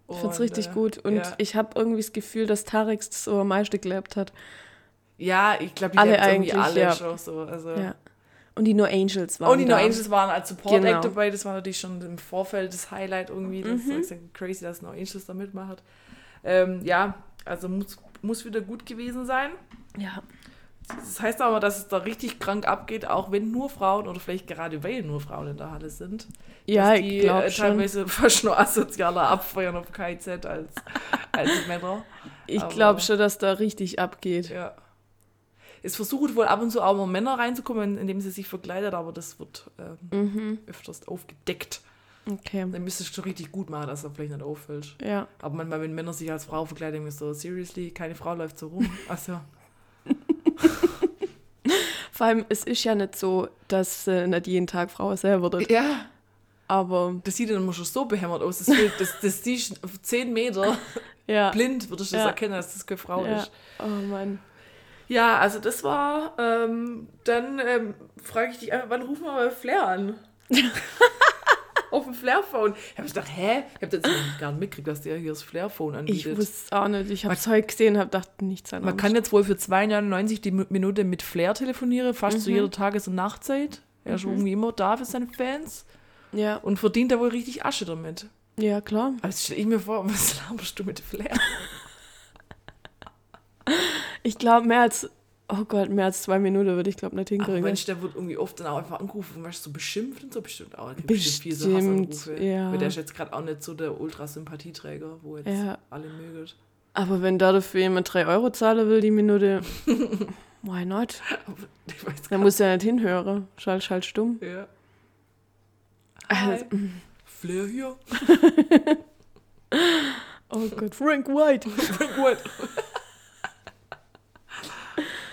Ich find's Und, richtig äh, gut. Und ja. ich habe irgendwie das Gefühl, dass Tarex das so am meisten gelebt hat. Ja, ich glaube, die Alle irgendwie eigentlich, alle ja. schon so. Also. Ja. Und die No Angels waren Und die No da. Angels waren als Support Genau. Act dabei. Das war natürlich schon im Vorfeld das Highlight irgendwie. Das Mhm. ist crazy, dass No Angels da mitmacht. Ähm, ja, also muss, muss wieder gut gewesen sein. Ja. Das heißt aber, dass es da richtig krank abgeht, auch wenn nur Frauen oder vielleicht gerade weil nur Frauen in der Halle sind. Ja, dass ich die glaube äh, teilweise [laughs] fast nur asozialer abfeuern auf KZ als, als Männer. Ich glaube schon, dass da richtig abgeht. Ja. Es versucht wohl ab und zu auch mal Männer reinzukommen, indem sie sich verkleidet, aber das wird ähm, Mhm. öfters aufgedeckt. Okay. Dann müsstest du richtig gut machen, dass er vielleicht nicht auffällt. Ja. Aber manchmal, wenn Männer sich als Frau verkleiden, mir so, seriously, keine Frau läuft so rum. [laughs] Also, Vor allem, es ist ja nicht so, dass äh, nicht jeden Tag Frau selber wird. ja. Aber Das sieht dann immer schon so behämmert aus. Das, fehlt- das, das siehst auf 10 Meter [laughs] ja. blind, würdest du das Ja. erkennen, dass das keine Frau Ja. ist. Oh Mann. Ja, also das war, ähm, dann ähm, frage ich dich einfach, wann rufen wir mal Flair an? [laughs] Auf dem Flair-Phone. Ich habe gedacht, hä? Ich habe das gar nicht mitgekriegt, dass der hier das Flair-Phone Ich anbietet. wusste es auch nicht. Ich habe es heute gesehen und habe gedacht, nichts an Man kann jetzt wohl für 2,99 die Mi- Minute mit Flair telefonieren, fast Mhm. zu jeder Tages- und Nachtzeit. Er ist irgendwie immer da für seine Fans Ja, und verdient da wohl richtig Asche damit. ja, klar. Aber jetzt stelle ich mir vor, [laughs] was laberst du mit Flair? Ich glaube, mehr als, oh Gott, mehr als zwei Minuten würde ich, glaube nicht Aber hinkriegen. Mensch, der wird irgendwie oft dann auch einfach angerufen und weißt, so beschimpft und so bestimmt auch. Bestimmt viele so Bestimmt, Hassanrufe. ja. Weil der ist jetzt gerade auch nicht so der Ultra-Sympathieträger, wo jetzt Ja. alle mögen. Aber wenn da dafür jemand drei Euro zahlen will, die Minute, [laughs] why not? Aber Dann muss er nicht hinhören. Schalt, schalt stumm. Ja. Also. [laughs] Flair hier. oh Gott, Frank White. [laughs] gut.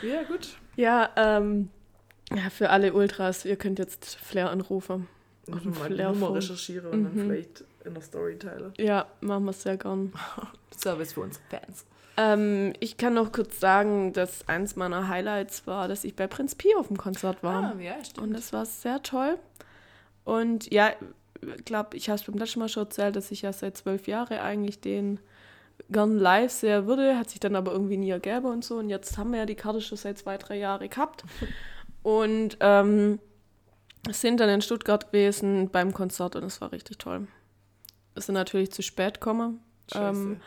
Ja, gut. Ja, ähm, ja, für alle Ultras, ihr könnt jetzt Flair anrufen. Mal die Flair Nummer recherchieren und dann vielleicht in der Story teilen. Ja, machen wir sehr gern. [laughs] Service für unsere Fans. Ähm, ich kann noch kurz sagen, dass eins meiner Highlights war, dass ich bei Prinz Pi auf dem Konzert war. Ah, ja, stimmt. Und das war sehr toll. Und ja, ich glaube, ich habe es beim letzten Mal schon erzählt, dass ich ja seit zwölf Jahren eigentlich den gern live sehr würde, hat sich dann aber irgendwie nie ergeben und so. Und jetzt haben wir ja die Karte schon seit zwei, drei Jahren gehabt. [laughs] Und ähm, sind dann in Stuttgart gewesen beim Konzert und es war richtig toll. Wir sind natürlich zu spät gekommen, ähm,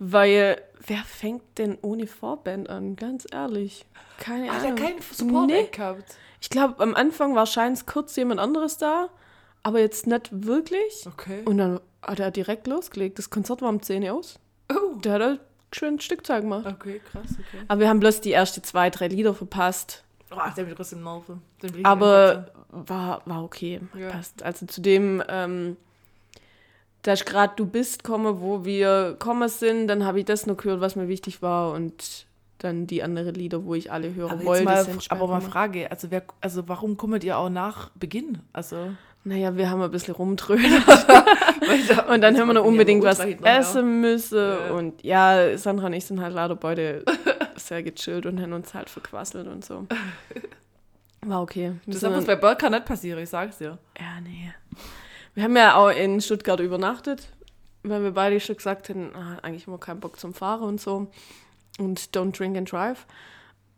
weil wer fängt denn ohne Vorband an? Ganz ehrlich. Keine Hat er Ahnung. keinen support nee. gehabt? Ich glaube, am Anfang war scheinbar kurz jemand anderes da, aber jetzt nicht wirklich. Okay. Und dann hat er direkt losgelegt. Das Konzert war um 10 Uhr aus. Oh. Der hat halt schön ein Stückzahl gemacht. Okay, krass, okay. Aber wir haben bloß die ersten zwei, drei Lieder verpasst. Oh, der wird trotzdem ich Aber war, war okay. Ja. Passt. Also zu dem, ähm, da ist gerade Du bist komme, wo wir kommen sind, dann habe ich das noch gehört, was mir wichtig war und dann die anderen Lieder, wo ich alle hören aber, wollte. mal, aber mal. Frage, also, wer, also warum kommt ihr auch nach Beginn? Also, Naja, wir haben ein bisschen rumtrödelt. [laughs] Und dann haben wir noch unbedingt was essen müssen. Ja. Und ja, Sandra und ich sind halt leider beide [laughs] sehr gechillt und haben uns halt verquasselt und so. [laughs] War okay. Wir Das uns bei Balkan nicht passieren, ich sag's dir. ja, nee. Wir haben ja auch in Stuttgart übernachtet, weil wir beide schon gesagt haben, ah, eigentlich haben wir keinen Bock zum Fahren und so. Und don't drink and drive.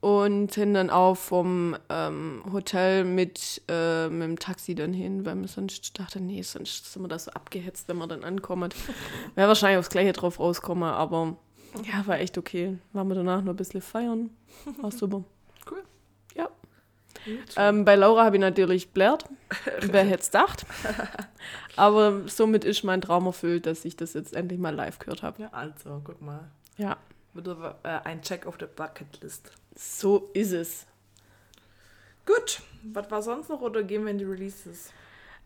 Und sind dann auch vom ähm, Hotel mit, äh, mit dem Taxi dann hin, weil wir sonst dachten, nee, sonst sind wir da so abgehetzt, wenn wir dann ankommen. [laughs] Wäre wahrscheinlich aufs Gleiche drauf rauskommen, aber ja, war echt okay. Waren wir danach noch ein bisschen feiern. War [laughs] super. Cool. Ja. Ähm, bei Laura habe ich natürlich blärt. [laughs] Wer hätte es gedacht? Aber somit ist mein Traum erfüllt, dass ich das jetzt endlich mal live gehört habe. Ja, also, guck mal. Ja, Wieder äh, ein Check auf der Bucketlist. So ist es. Gut, was war sonst noch oder gehen wir in die Releases?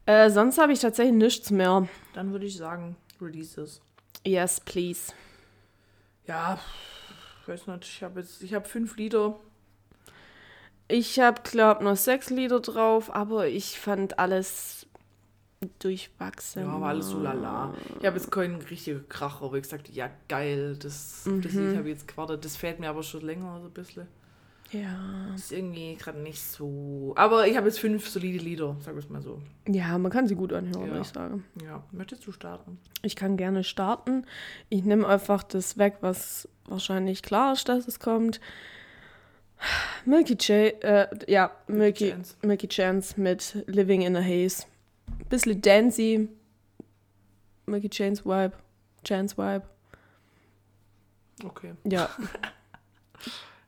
Äh, sonst habe ich tatsächlich nichts mehr. Dann würde ich sagen, Releases. Yes, please. Ja, ich weiß nicht, ich habe jetzt, ich habe fünf Lieder. Ich habe, glaube noch sechs Lieder drauf, aber ich fand alles durchwachsen. Ja, war alles so lala. Ich habe jetzt keinen richtigen Kracher, wo ich gesagt ja geil, das, das Mhm. Lied habe ich jetzt gewartet. Das fällt mir aber schon länger so ein bisschen. Ja. Ist irgendwie gerade nicht so. Aber ich habe jetzt fünf solide Lieder, sag ich mal so. ja, man kann sie gut anhören, Ja. würde ich sagen. Ja, möchtest du starten? Ich kann gerne starten. Ich nehme einfach das weg, was wahrscheinlich klar ist, dass es kommt. Milky J, äh, ja, Milky, Chance. Milky Chance mit Living in a Haze. Bisschen dancey. Milky Chance Vibe. Chance Vibe. Okay. Ja. [laughs]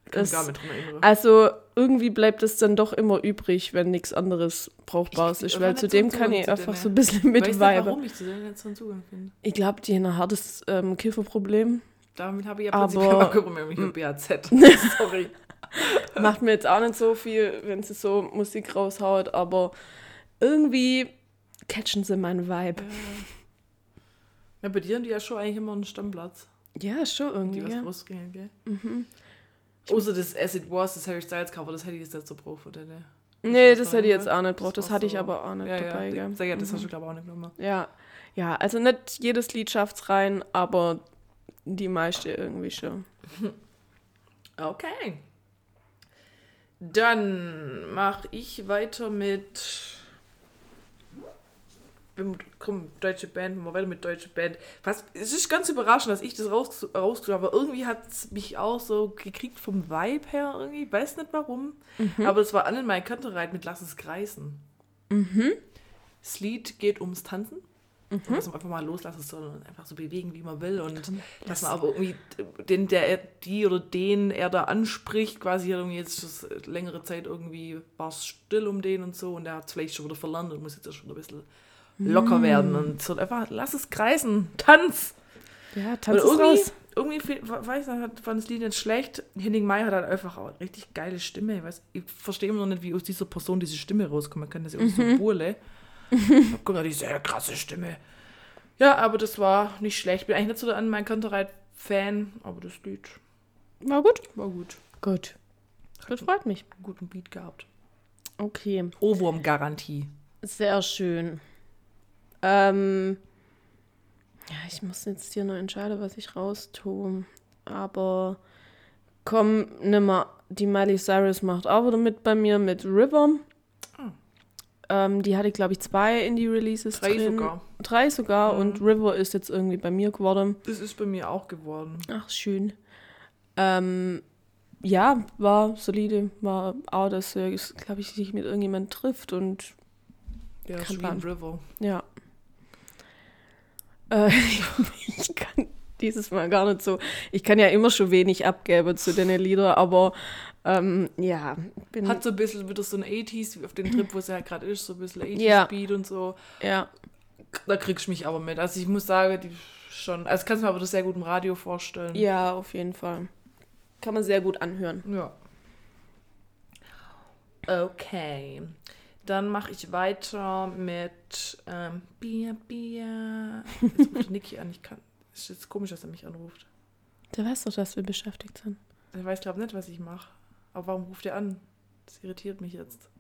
Ich Das-. Also irgendwie bleibt es dann doch immer übrig, wenn nichts anderes Brauchbares Ich- ist, ich weil zu dem kann ich einfach so ein bisschen Ich mit weiß nicht, Vibe. warum ich zu denen jetzt so einen Zugang finde. Ich glaube, die haben ein hartes ähm, Kifferproblem. Damit habe ich ja Aber- prinzipiell auch Probleme mit dem BAZ. [laughs] Sorry. [laughs] Macht mir jetzt auch nicht so viel, wenn sie so Musik raushaut, aber irgendwie catchen sie meinen Vibe. Ja, bei dir haben die ja schon eigentlich immer einen Stammplatz. Ja, schon Die irgendwie. was Ja. rausbringen, gell? Außer das As It Was, das Harry Styles Cover, das hätte ich jetzt nicht so braucht, oder? Ne? Nee, Das das hätte ich jetzt immer- auch nicht braucht. Das war hatte ich so- aber auch nicht Ja, dabei. ja, gell? ja, das Mhm. hast du, glaube ich, auch nicht genommen. ja. ja, also nicht jedes Lied schafft's rein, aber die meiste irgendwie schon. [laughs] Okay. Dann mache ich weiter mit. Wenn- Komm, deutsche Band, wir weiter mit deutsche Band. Was, es ist ganz überraschend, dass ich das raus, rauskriege, aber irgendwie hat es mich auch so gekriegt vom Vibe her irgendwie. Ich weiß nicht warum. Aber es war Annenmai Kantereit mit Lass es kreisen. Das Lied geht ums Tanzen. Und dass man einfach mal loslassen soll und einfach so bewegen, wie man will. Und dass man aber irgendwie den, der er- die oder den er da anspricht, quasi irgendwie jetzt schon längere Zeit irgendwie war es still um den und so und er hat es vielleicht schon wieder verlernt und muss jetzt schon ein bisschen locker werden. Und so einfach, lass es kreisen, [laughs] tanz! Ja, Und tanz es irgendwie, raus. irgendwie fe- weiß ich, hat- fand das Lied nicht schlecht. Henning May hat halt einfach auch eine richtig geile Stimme. Ich, weiß, ich verstehe immer noch nicht, wie aus dieser Person diese Stimme rauskommt. Man kann das ja aus so Burle. Guck mal, die sehr krasse Stimme. Ja, aber das war nicht schlecht. Ich bin eigentlich nicht so an mein Kantereit-Fan, aber das Lied War gut? war gut. Gut. Das freut mich. Guten Beat gehabt. Okay. Ohrwurm-Garantie. Sehr schön. Ähm, ja, ich muss jetzt hier noch entscheiden, was ich raustue. Aber komm, nimm mal, die Miley Cyrus macht auch wieder mit bei mir mit River. Ähm, die hatte, glaube ich, zwei Indie-Releases Drei drin. sogar. Drei sogar Mhm. und River ist jetzt irgendwie bei mir geworden. Das ist bei mir auch geworden. Ach, schön. Ähm, ja, war solide. War auch, dass er, glaube ich, sich mit irgendjemand trifft und Ja, Plan. River. ja. Äh, [laughs] ich kann dieses Mal gar nicht so. Ich kann ja immer schon wenig abgeben zu den Liedern, aber ähm, ja, bin. Hat so ein bisschen wieder so ein 80s auf den Trip, wo es ja gerade ist, so ein bisschen 80s Ja. Beat und so. ja, Da kriegst du mich aber mit. Also ich muss sagen, die schon. Also kannst du mir aber das sehr gut im Radio vorstellen. ja, auf jeden Fall. Kann man sehr gut anhören. Ja. Okay. Dann mache ich weiter mit ähm, Bier, Bier. Jetzt ruft [laughs] Niki an. Ich kann. Ist jetzt komisch, dass er mich anruft. Der weiß doch, dass wir beschäftigt sind. Er weiß, glaube nicht, was ich mache. Aber warum ruft er an? Das irritiert mich jetzt.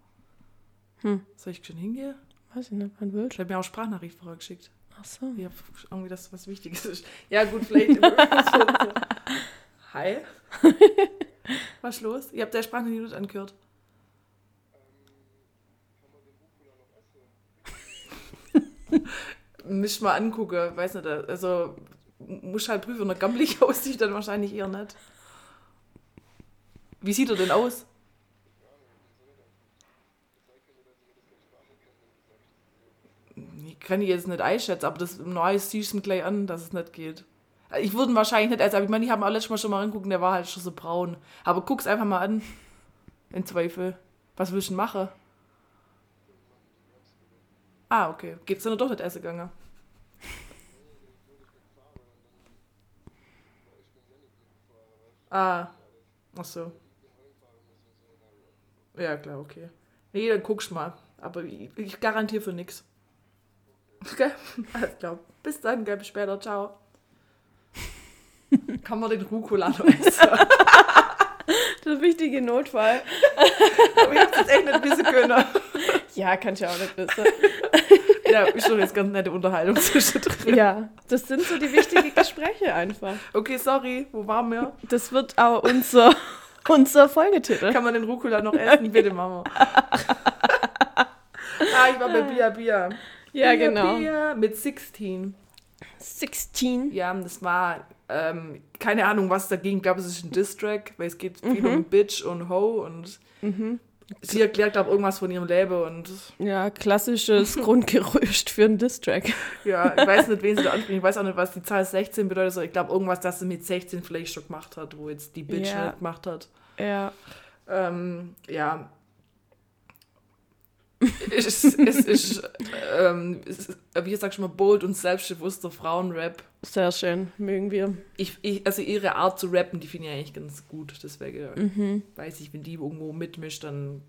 Hm. Soll ich schon hingehen? Weiß ich nicht, wann willst Ich habe mir auch Sprachnachricht vorher geschickt. Ach so. Ich habe irgendwie, dass was Wichtiges ist. Ja, gut, vielleicht. [laughs] Hi. [laughs] Was ist los? Ihr habt der Sprachnachricht nicht angehört. Müsst mal angucken, weiß nicht, also muss halt prüfen, wenn er gammelig [laughs] aussieht, dann wahrscheinlich eher nicht. Wie sieht er denn aus? Ich kann die jetzt nicht einschätzen, aber das Neues siehst du ihm gleich an, dass es nicht geht. Ich würde ihn wahrscheinlich nicht, also ich meine, die haben auch letztes Mal schon mal angucken, der war halt schon so braun. Aber guck's einfach mal an. In Zweifel. Was willst du denn machen? Ah, okay. Geht's dann doch nicht essen gegangen? Ah. Ach so. Ja, klar, okay. Nee, dann guckst mal. Aber ich, ich garantiere für nix. [laughs] Okay? Alles klar. Bis dann, gell, bis später. Ciao. [laughs] Kann man den Rucola noch essen? Der wichtige Notfall. [laughs] Aber ich hab's jetzt echt nicht wissen können. Ja, kann ich auch nicht [laughs] wissen. Ja, ist doch jetzt ganz nette Unterhaltung zwischendrin. ja, das sind so die wichtigen Gespräche einfach. Okay, sorry, wo waren wir? Das wird auch unser, [laughs] unser Folgetitel. Kann man den Rucola noch essen? Bitte, Mama. [laughs] ah, ich war bei Bia Bia. Ja, Bia, genau. Bia mit 16. 16. Ja, das war, ähm, keine Ahnung, was dagegen. Ich glaube, es ist ein Distrack, weil es geht viel Mhm. um Bitch und Ho und sie erklärt, glaube irgendwas von ihrem Leben und Ja, klassisches [laughs] Grundgerüst für einen Distrack. ja, ich weiß nicht, wen sie da [laughs] anspricht. Ich weiß auch nicht, was die Zahl 16 bedeutet. So, ich glaube, irgendwas, das sie mit 16 vielleicht schon gemacht hat, wo jetzt die Bitch Ja. nicht gemacht hat. Ja. Ähm, ja. Es ist, es ist, ähm, es wie sagst du mal, bold und selbstbewusster Frauenrap. Sehr schön, mögen wir. Ich, ich, also ihre Art zu rappen, die finde ich eigentlich ganz gut. Deswegen Mhm. weiß ich, wenn die irgendwo mitmischt, dann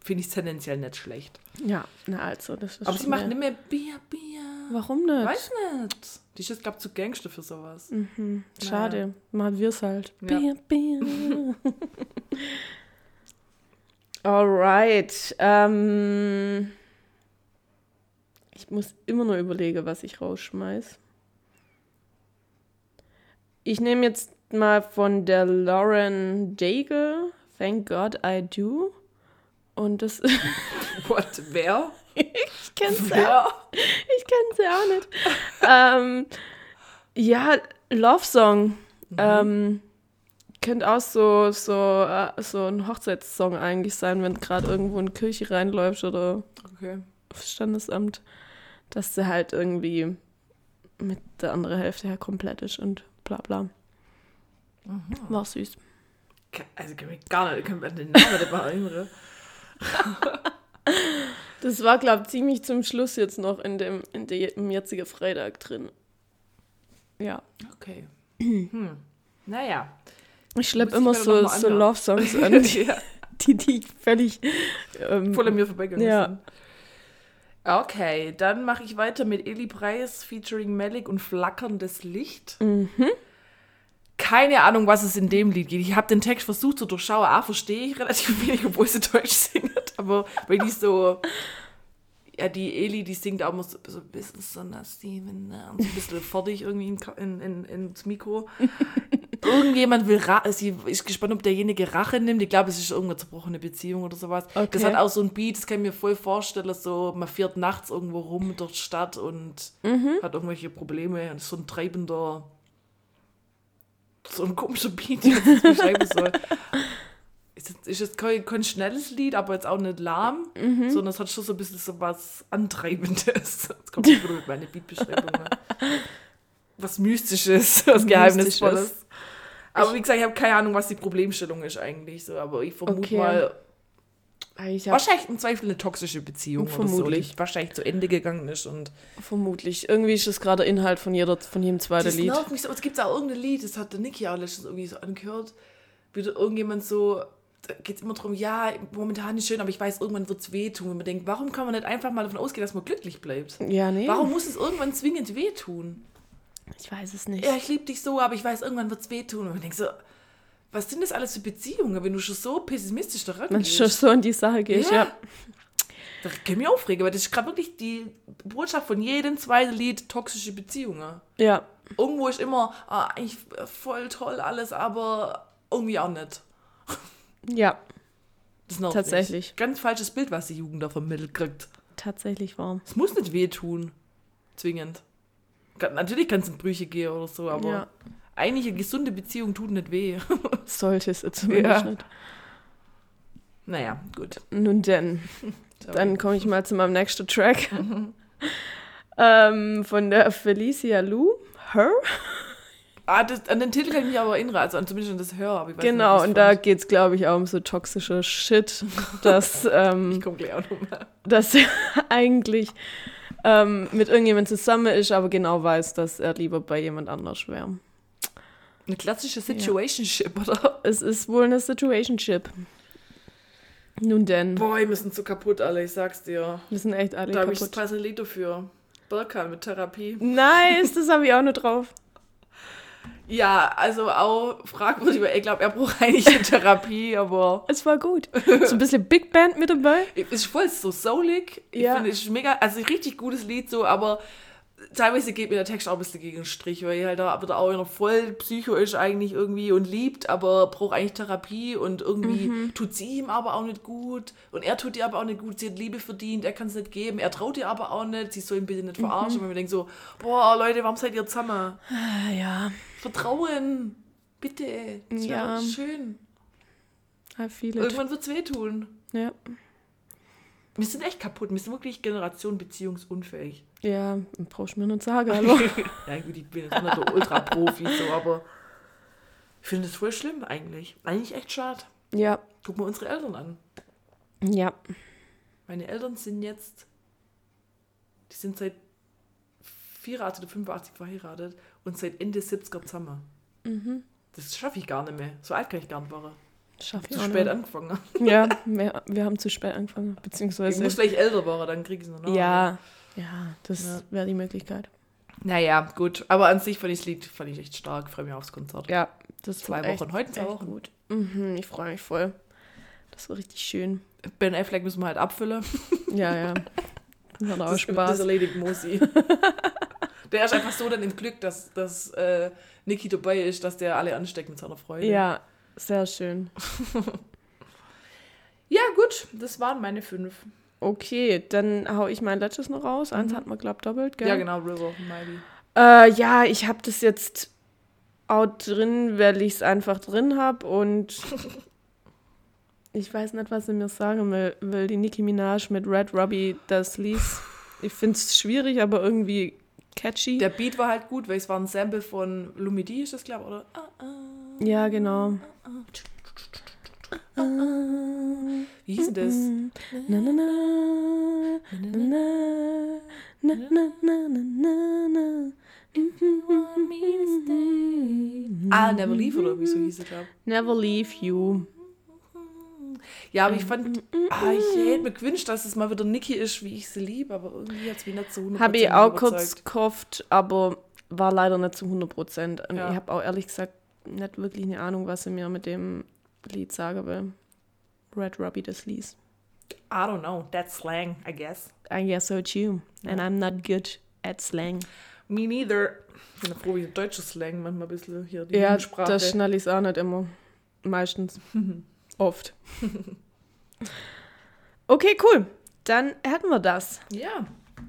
finde ich es tendenziell nicht schlecht. Ja, na also, das ist Aber sie schon macht nicht mehr Bier, Bier. Warum nicht? Weiß nicht. Die ist jetzt, glaube ich, zu Gangster für sowas. Mhm. Schade, machen wir es halt. Ja. Bier, Bier. [laughs] [laughs] Alright. Ähm, ich muss immer nur überlegen, was ich rausschmeiß. Ich nehme jetzt mal von der Lauren Daigle, Thank God I Do. Und das, [laughs] What? Wer? ich kenn's ja Wer? Ich kenne sie auch nicht. ähm, ja, Love Song. Ähm, könnte auch so, so, äh, so ein Hochzeitssong eigentlich sein, wenn gerade irgendwo in die Kirche reinläufst oder Okay. aufs Standesamt, dass sie halt irgendwie mit der anderen Hälfte her komplett ist und bla bla. War süß. Also, kann mich gar nicht, ich kann mir den Namen mal erinnern. [laughs] Das war, glaube ich, ziemlich zum Schluss jetzt noch in dem, in dem im jetzigen Freitag drin. Ja. Okay. Hm. Naja. Ich schleppe immer so, so. Love-Songs an, [laughs] die, ja, die, die ich völlig. Ähm, voll an mir vorbeigegangen Ja. sind. Okay, dann mache ich weiter mit Eli Preis featuring Melik und Flackerndes Licht. Mhm. Keine Ahnung, was es in dem Lied geht. Ich habe den Text versucht zu durchschauen. Ah, verstehe ich relativ wenig, obwohl sie Deutsch singt. Aber weil die so. ja, die Eli, die singt auch immer so, so ein bisschen Sonder Steven, und so ein bisschen fertig irgendwie in, in, in, ins Mikro. Irgendjemand will Rache, sie ist gespannt, ob derjenige Rache nimmt. Ich glaube, es ist irgendeine zerbrochene Beziehung oder sowas. Okay. Das hat auch so ein Beat, das kann ich mir voll vorstellen, so man fährt nachts irgendwo rum durch die Stadt und hat irgendwelche Probleme und ist so ein treibender, so ein komischer Beat, [laughs] wie ich das beschreiben soll. Ist jetzt, ist jetzt kein, kein schnelles Lied, aber jetzt auch nicht lahm, sondern es hat schon so ein bisschen so was Antreibendes. [laughs] Jetzt kommt wieder mit meiner Beatbeschreibung. Ne? Was Mystisches, was Geheimnisvolles. Aber wie gesagt, ich habe keine Ahnung, was die Problemstellung ist eigentlich so, aber ich vermute Okay. mal, Ich wahrscheinlich im Zweifel eine toxische Beziehung oder so, Vermutlich. die wahrscheinlich zu Ende gegangen ist und vermutlich. Irgendwie ist das gerade Inhalt von, jeder, von jedem zweiten das Lied. nervt mich so. Es gibt auch irgendein Lied, das hat der Niki auch letztens irgendwie so angehört, wieder irgendjemand so, da geht es immer darum, ja, momentan ist schön, aber ich weiß, irgendwann wird es wehtun. Und man denkt, warum kann man nicht einfach mal davon ausgehen, dass man glücklich bleibt? Ja, nee. Warum muss es irgendwann zwingend wehtun? Ich weiß es nicht. Ja, ich liebe dich so, aber ich weiß, irgendwann wird es wehtun. Und man denkt so, was sind das alles für Beziehungen, wenn du schon so pessimistisch daran Wenn gehst? schon so in die Sache geht, ja. Da kann ich mich aufregen, weil das ist gerade wirklich die Botschaft von jedem zweiten Lied, toxische Beziehungen. Ja, Irgendwo ist immer, ah, eigentlich voll toll alles, aber irgendwie auch nicht. ja, Das nervt Tatsächlich. Mich. Ganz falsches Bild, was die Jugend da vermittelt kriegt. tatsächlich warm. Es muss nicht wehtun. Zwingend. Natürlich kann es in Brüche gehen oder so, aber Ja. eigentlich eine gesunde Beziehung tut nicht weh. [laughs] Sollte es zumindest Ja. nicht. naja, gut. Nun denn, [laughs] dann komme ich mal zu meinem nächsten Track. [laughs] ähm, von der Felicia Lou, Her. Ah, das, an den Titel kann ich mich aber erinnern, also zumindest an das Hör. Aber ich weiß Genau, nicht, und da geht es, glaube ich, auch um so toxische Shit, dass, ähm, Ich komme gleich auch nochmal. dass eigentlich ähm, mit irgendjemandem zusammen ist, aber genau weiß, dass er lieber bei jemand anders wäre. Eine klassische Situationship, oder? Es ist wohl eine Situationship. Nun denn, Boah, wir sind so kaputt alle, ich sag's dir. wir sind echt alle Da habe ich das kaputt. passende Lied dafür. Berkan mit Therapie. Nice, das habe ich auch noch drauf. Ja, also auch fragwürdig, weil ich glaube, er braucht eigentlich eine Therapie, aber [laughs] Es war gut. So ein bisschen Big Band mit dabei. es ist voll so soulig. Ich Ja. finde, es ist mega, also ein richtig gutes Lied so, aber teilweise geht mir der Text auch ein bisschen gegen den Strich, weil er halt da wieder auch noch voll psycho ist eigentlich irgendwie und liebt, aber braucht eigentlich Therapie und irgendwie Mhm. tut sie ihm aber auch nicht gut und er tut ihr aber auch nicht gut, sie hat Liebe verdient, er kann es nicht geben, er traut ihr aber auch nicht, sie soll ihn bitte nicht Mhm. verarschen, weil man denkt so, boah Leute, warum seid ihr zusammen? Ah, ja, Vertrauen, bitte, das Ja. schön. I feel it. Irgendwann wird es wehtun. Ja. Wir sind echt kaputt, wir sind wirklich Generation beziehungsunfähig. ja, brauchst du mir nicht sagen, hallo. [laughs] ja gut, ich bin jetzt nicht der Ultra-Profi, so, aber ich finde es voll schlimm eigentlich. Eigentlich echt schade. ja, Guck mal unsere Eltern an. ja. Meine Eltern sind jetzt, die sind seit 84 oder 85 verheiratet und seit Ende 70er zusammen. Mhm. Das schaffe ich gar nicht mehr. So alt kann ich gar nicht werden. Schaff ich Zu spät noch. angefangen. [laughs] Ja, wir, wir haben zu spät angefangen, Ich beziehungsweise... muss gleich älter werden, dann kriege ich es noch. nach. ja, ja, das Ja. wäre die Möglichkeit. Naja, gut. Aber an sich fand ich das Lied fand ich echt stark. Freue mich aufs Konzert. Ja, das Zwei Wochen. Heute in zwei echt Wochen. gut. Mhm, ich freue mich voll. Das war richtig schön. Ben Affleck müssen wir halt abfüllen. Ja, ja. Das [laughs] hat auch Das, das Spaß. erledigt Mosi. [laughs] der ist einfach so dann im Glück, dass, dass äh, Niki dabei ist, dass der alle ansteckt mit seiner Freude. Ja, sehr schön. [laughs] Ja, gut. Das waren meine fünf. Okay, dann hau ich mein letztes noch raus. Eins Mhm. hat man, glaub doppelt, gell? Ja, genau, River of Mighty. Äh, ja, ich habe das jetzt auch drin, weil ich es einfach drin habe und [laughs] ich weiß nicht, was ich mir sagen will, will die Nicki Minaj mit Red Robbie das liest. Ich finde es schwierig, aber irgendwie catchy. Der Beat war halt gut, weil es war ein Sample von Lumidi, ist das, glaube ich, oder? Ah, ja, genau. Wie hieß das? Na, na, na, na, na, na, na, na, na, na. Ah, Never Leave oder wie so hieß es, glaube. Never leave you. Ja, aber ich fand, ah, ich hätte mir gewünscht, dass es mal wieder Niki ist, wie ich sie liebe, aber irgendwie hat es mich nicht so 100% Habe ich auch überzeugt. kurz gehofft, aber war leider nicht zu 100 Prozent. Und Ja. ich habe auch ehrlich gesagt nicht wirklich eine Ahnung, was sie mir mit dem Lied sagen will. Red Robbie das liest. I don't know. That's slang, I guess. I guess so too. And I'm not good at slang. Me neither. Ich bin froh, wie deutscher Slang manchmal ein bisschen hier die Ja, Jugendsprache. das schnall ich auch nicht immer. Meistens. [laughs] Oft. okay, cool. Dann hätten wir das. Ja,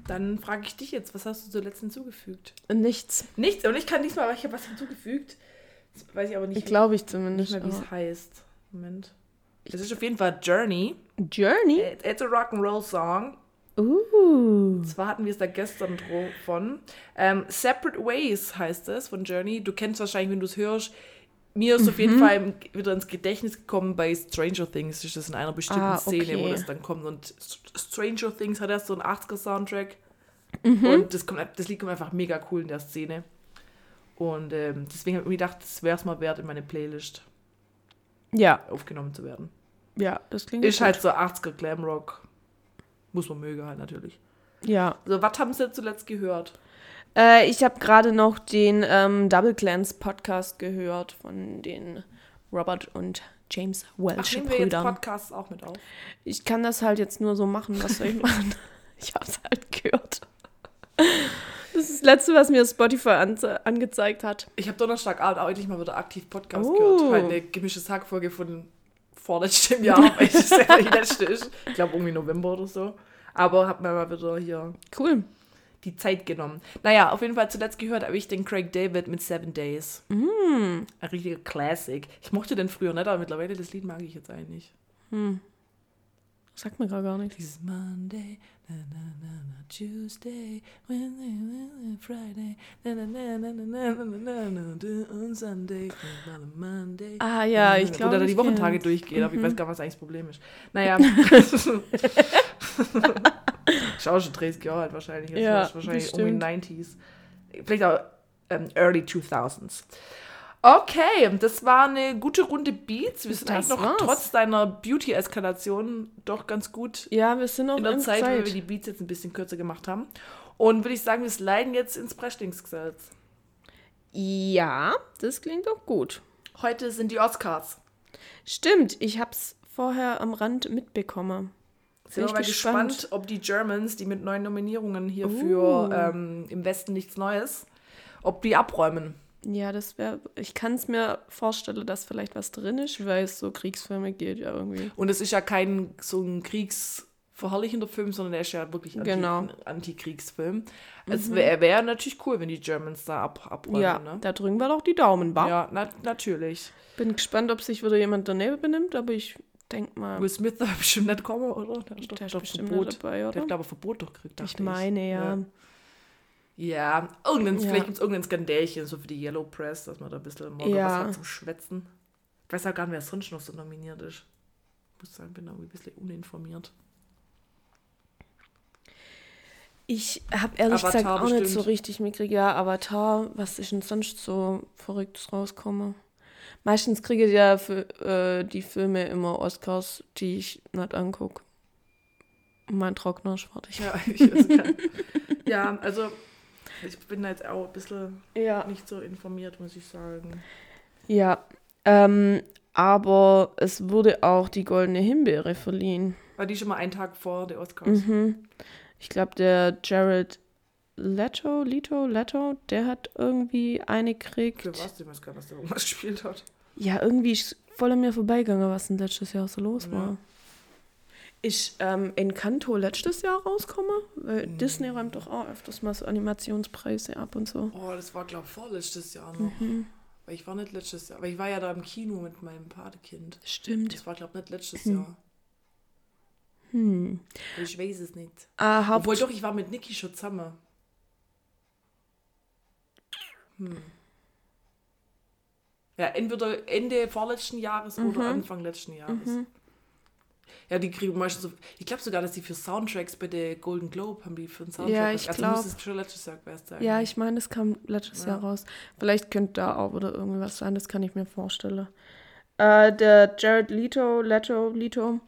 dann frage ich dich jetzt, was hast du zuletzt hinzugefügt? Nichts. Nichts, und ich kann diesmal, aber ich habe was hinzugefügt. Das weiß ich aber nicht, Ich glaube ich nicht zumindest. mehr, wie es heißt. Moment. Es ist auf jeden Fall Journey. Journey? It- It's a Rock'n'Roll Song. Uh. Und zwar hatten wir es da gestern von. Ähm, Separate Ways heißt es von Journey. Du kennst wahrscheinlich, wenn du es hörst. Mir ist auf Mhm. jeden Fall im- wieder ins Gedächtnis gekommen bei Stranger Things. Ist das in einer bestimmten Ah, Szene, wo okay. das dann kommt. Und Stranger Things hat erst so einen 80er-Soundtrack. Mhm. Und das, kommt, das Lied kommt einfach mega cool in der Szene. Und ähm, deswegen habe ich mir gedacht, das wäre es mal wert, in meine Playlist Ja, aufgenommen zu werden. ja, das klingt Ist gut. halt so 80er Glamrock. Muss man mögen halt natürlich. Ja. So, was haben Sie zuletzt gehört? Äh, ich habe gerade noch den ähm, Double Clans Podcast gehört von den Robert und James Ach, Welch wir jetzt Brüdern. Podcasts auch mit auf? Ich kann das halt jetzt nur so machen, was soll ich [laughs] machen? ich habe es halt gehört. Das ist das Letzte, was mir Spotify anze angezeigt hat. Ich habe Donnerstagabend auch endlich mal wieder aktiv Podcast Oh. gehört. Halt eine gemischte Hackfolge von vorletztem Jahr, [laughs] weil es ja die letzte ist. Ich glaube irgendwie November oder so. Aber habe mir mal wieder hier Cool. Die Zeit genommen. Naja, auf jeden Fall zuletzt gehört habe ich den Craig David mit Seven Days. Mm. Ein richtiger Classic. Ich mochte den früher nicht, aber mittlerweile das Lied mag ich jetzt eigentlich. Sagt mir gerade gar nichts. Dieses Monday, na, na, na, na, Tuesday, Wednesday, Wednesday, Friday, na, na, na, na, na, na, na, na, na, und Sunday, Monday. Ah ja, ich glaube. da die Wochentage kenn's. durchgehen, aber ich weiß gar nicht, was eigentlich das Problem ist. Naja. Schau schon 30 Jahre alt wahrscheinlich. Jetzt Ja, ist wahrscheinlich das um die stimmt. 90s. Vielleicht auch ähm, Early 2000s. Okay, das war eine gute Runde Beats. Wir sind Das eigentlich noch war's. trotz deiner Beauty-Eskalation doch ganz gut Ja, wir sind noch in der in Zeit, weil wir Zeit. die Beats jetzt ein bisschen kürzer gemacht haben. Und würde ich sagen, wir sliden jetzt ins Breschlingsgesetz. Ja, das klingt doch gut. Heute sind die Oscars. Stimmt, ich hab's vorher am Rand mitbekommen. Sind Bin wir mal gespannt, gespannt. ob die Germans, die mit neuen Nominierungen hier Uh. für ähm, im Westen nichts Neues, ob die abräumen. Ja, das wäre. Ich kann es mir vorstellen, dass vielleicht was drin ist, weil es so Kriegsfilme geht ja irgendwie. Und es ist ja kein so ein kriegsverherrlichender Film, sondern er ist ja wirklich anti, Genau. ein Antikriegsfilm. Es wäre wär natürlich cool, wenn die Germans da ab, abräumen. ja, ne? da drücken wir doch die Daumen, wa? ja na, natürlich. Bin gespannt, ob sich wieder jemand daneben benimmt, aber ich denke mal, Will Smith darf [laughs] bestimmt nicht kommen, oder? Der, hat doch, der ist doch bestimmt Verbot. dabei, Der oder? hat, glaube ich, Verbot doch gekriegt. Ich meine, ja. Ja, irgendein, Ja. vielleicht gibt es irgendein Skandälchen, so für die Yellow Press, dass man da ein bisschen morgen Ja. was hat zum Schwätzen. Ich weiß auch gar nicht, wer sonst noch so nominiert ist. Ich muss sagen, bin da ein bisschen uninformiert. Ich habe ehrlich Avatar gesagt auch nicht so bestimmt. richtig mitgekriegt. Ja, Avatar, was ist denn sonst so Verrücktes rauskomme? Meistens kriege ich ja für äh, die Filme immer Oscars, die ich nicht angucke. Mein Trockner ist fertig. Ja, [laughs] ich [laughs] ja, also ich bin da jetzt auch ein bisschen Ja. nicht so informiert, muss ich sagen. Ja. Ähm, aber es wurde auch die Goldene Himbeere verliehen. War die schon mal einen Tag vor der Oscars? Mhm. Ich glaube, der Jared Leto, Leto, Leto, der hat irgendwie eine gekriegt. Für was? Ich weiß gar nicht, dass der irgendwas gespielt hat. Ja, irgendwie ist voll an mir vorbeigegangen, was denn letztes Jahr so los Ja. war. Ist ähm, Encanto letztes Jahr rausgekommen? Weil Mhm. Disney räumt doch auch öfters mal so Animationspreise ab und so. Oh, das war, glaube ich, vorletztes Jahr noch. Mhm. Weil ich war nicht letztes Jahr, aber ich war ja da im Kino mit meinem Patekind. Stimmt. Das war, glaube ich, nicht letztes Hm. Jahr. Hm. Ich weiß es nicht. Ah, Haupt Obwohl doch, ich war mit Niki schon zusammen. Hm. Ja, entweder Ende vorletzten Jahres Mhm. oder Anfang letzten Jahres. Ja, die kriegen meistens so. Ich glaube sogar, dass die für Soundtracks bei der Golden Globe haben die für einen Soundtrack. Ja, ich also glaub. muss es schon letztes Jahr gewesen sein. Ja, ich meine, das kam letztes Ja. Jahr raus. Vielleicht könnte da auch wieder irgendwas sein, das kann ich mir vorstellen. Äh, der Jared Leto, Leto, Leto,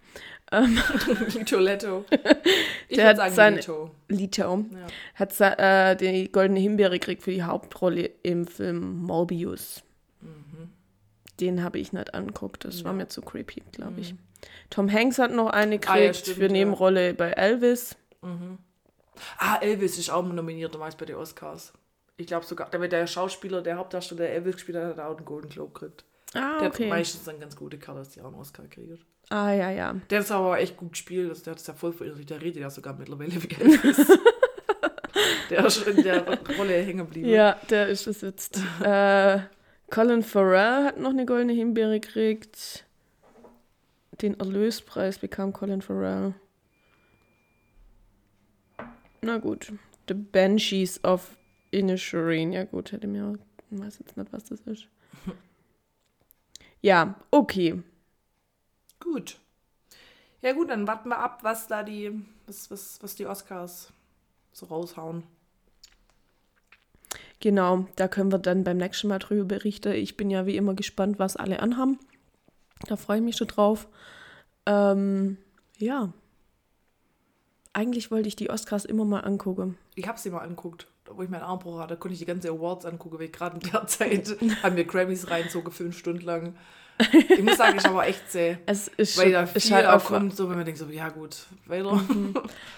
ähm, [laughs] Lito Letto. [laughs] Ich Der würde hat sagen Lito. Leto, Ja. hat äh, die Goldene Himbeere gekriegt für die Hauptrolle im Film Morbius. Den habe ich nicht angeguckt. Das war Ja. mir zu creepy, glaube ich. Tom Hanks hat noch eine gekriegt Ah, ja, stimmt, für. Nebenrolle bei Elvis. Ah, Elvis ist auch nominiert damals bei den Oscars. Ich glaube sogar, damit der Schauspieler, der Hauptdarsteller, der Elvis gespielt hat, hat auch einen Golden Globe gekriegt. Ah, Der okay. hat meistens dann ganz gute Karten, dass die auch einen Oscar kriegen. Ah, ja, ja. Der ist aber echt gut gespielt, also der hat es ja voll verirrt. Der redet ja sogar mittlerweile wie [laughs] Elvis. der ist schon in der Rolle hängen geblieben. Ja, der ist es jetzt. äh, Colin Farrell hat noch eine goldene Himbeere gekriegt. Den Erlöspreis bekam Colin Farrell. Na gut. The Banshees of Inisherin. Ja gut, hätte mir auch... Ich weiß jetzt nicht, was das ist. Ja, okay. Gut. Ja gut, dann warten wir ab, was da die, was, was, was die Oscars so raushauen. Genau, da können wir dann beim nächsten Mal drüber berichten. Ich bin ja wie immer gespannt, was alle anhaben. Da freue ich mich schon drauf. Ähm, ja. Eigentlich wollte ich die Oscars immer mal angucken. Ich habe sie mal angeguckt, wo ich meinen Armbruch hatte, konnte ich die ganze Awards angucken, weil gerade in der [laughs] Zeit haben wir Grammys reinzogen, fünf Stunden lang. Ich muss sagen, ich aber echt sehr. [laughs] Es ist, Weil schon, da ist, viel halt auch kommt, so wenn man denkt, so, ja gut, weiter.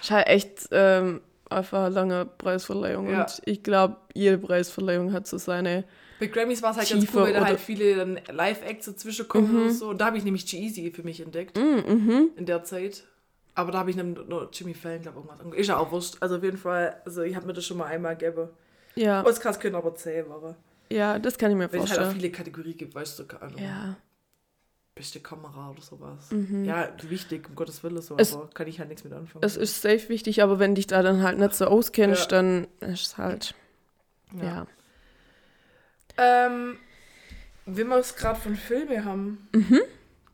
ist halt echt ähm, einfach eine lange Preisverleihung. Ja. Und ich glaube, jede Preisverleihung hat so seine. Bei Grammys war es halt ganz cool, weil da halt viele dann Live-Acts dazwischen kommen und so. Und da habe ich nämlich G-Eazy für mich entdeckt. In der Zeit. Aber da habe ich dann nur Jimmy Fallon, glaube ich, irgendwas. Ist ja auch wurscht. Also auf jeden Fall, also ich habe mir das schon mal einmal gegeben. Ja, Oscars können aber zäh waren. ja, das kann ich mir Weil es halt auch vorstellen. viele Kategorien gibt, weißt du, keine Ahnung. Ja, Beste Kamera oder sowas. Ja, wichtig, um Gottes Willen so, Es- aber kann ich halt nichts mit anfangen. es ist safe wichtig, aber wenn dich da dann halt nicht so auskennst, Ja. dann ist es halt. Ja. Ähm, wenn wir es gerade von Filmen haben, Mhm.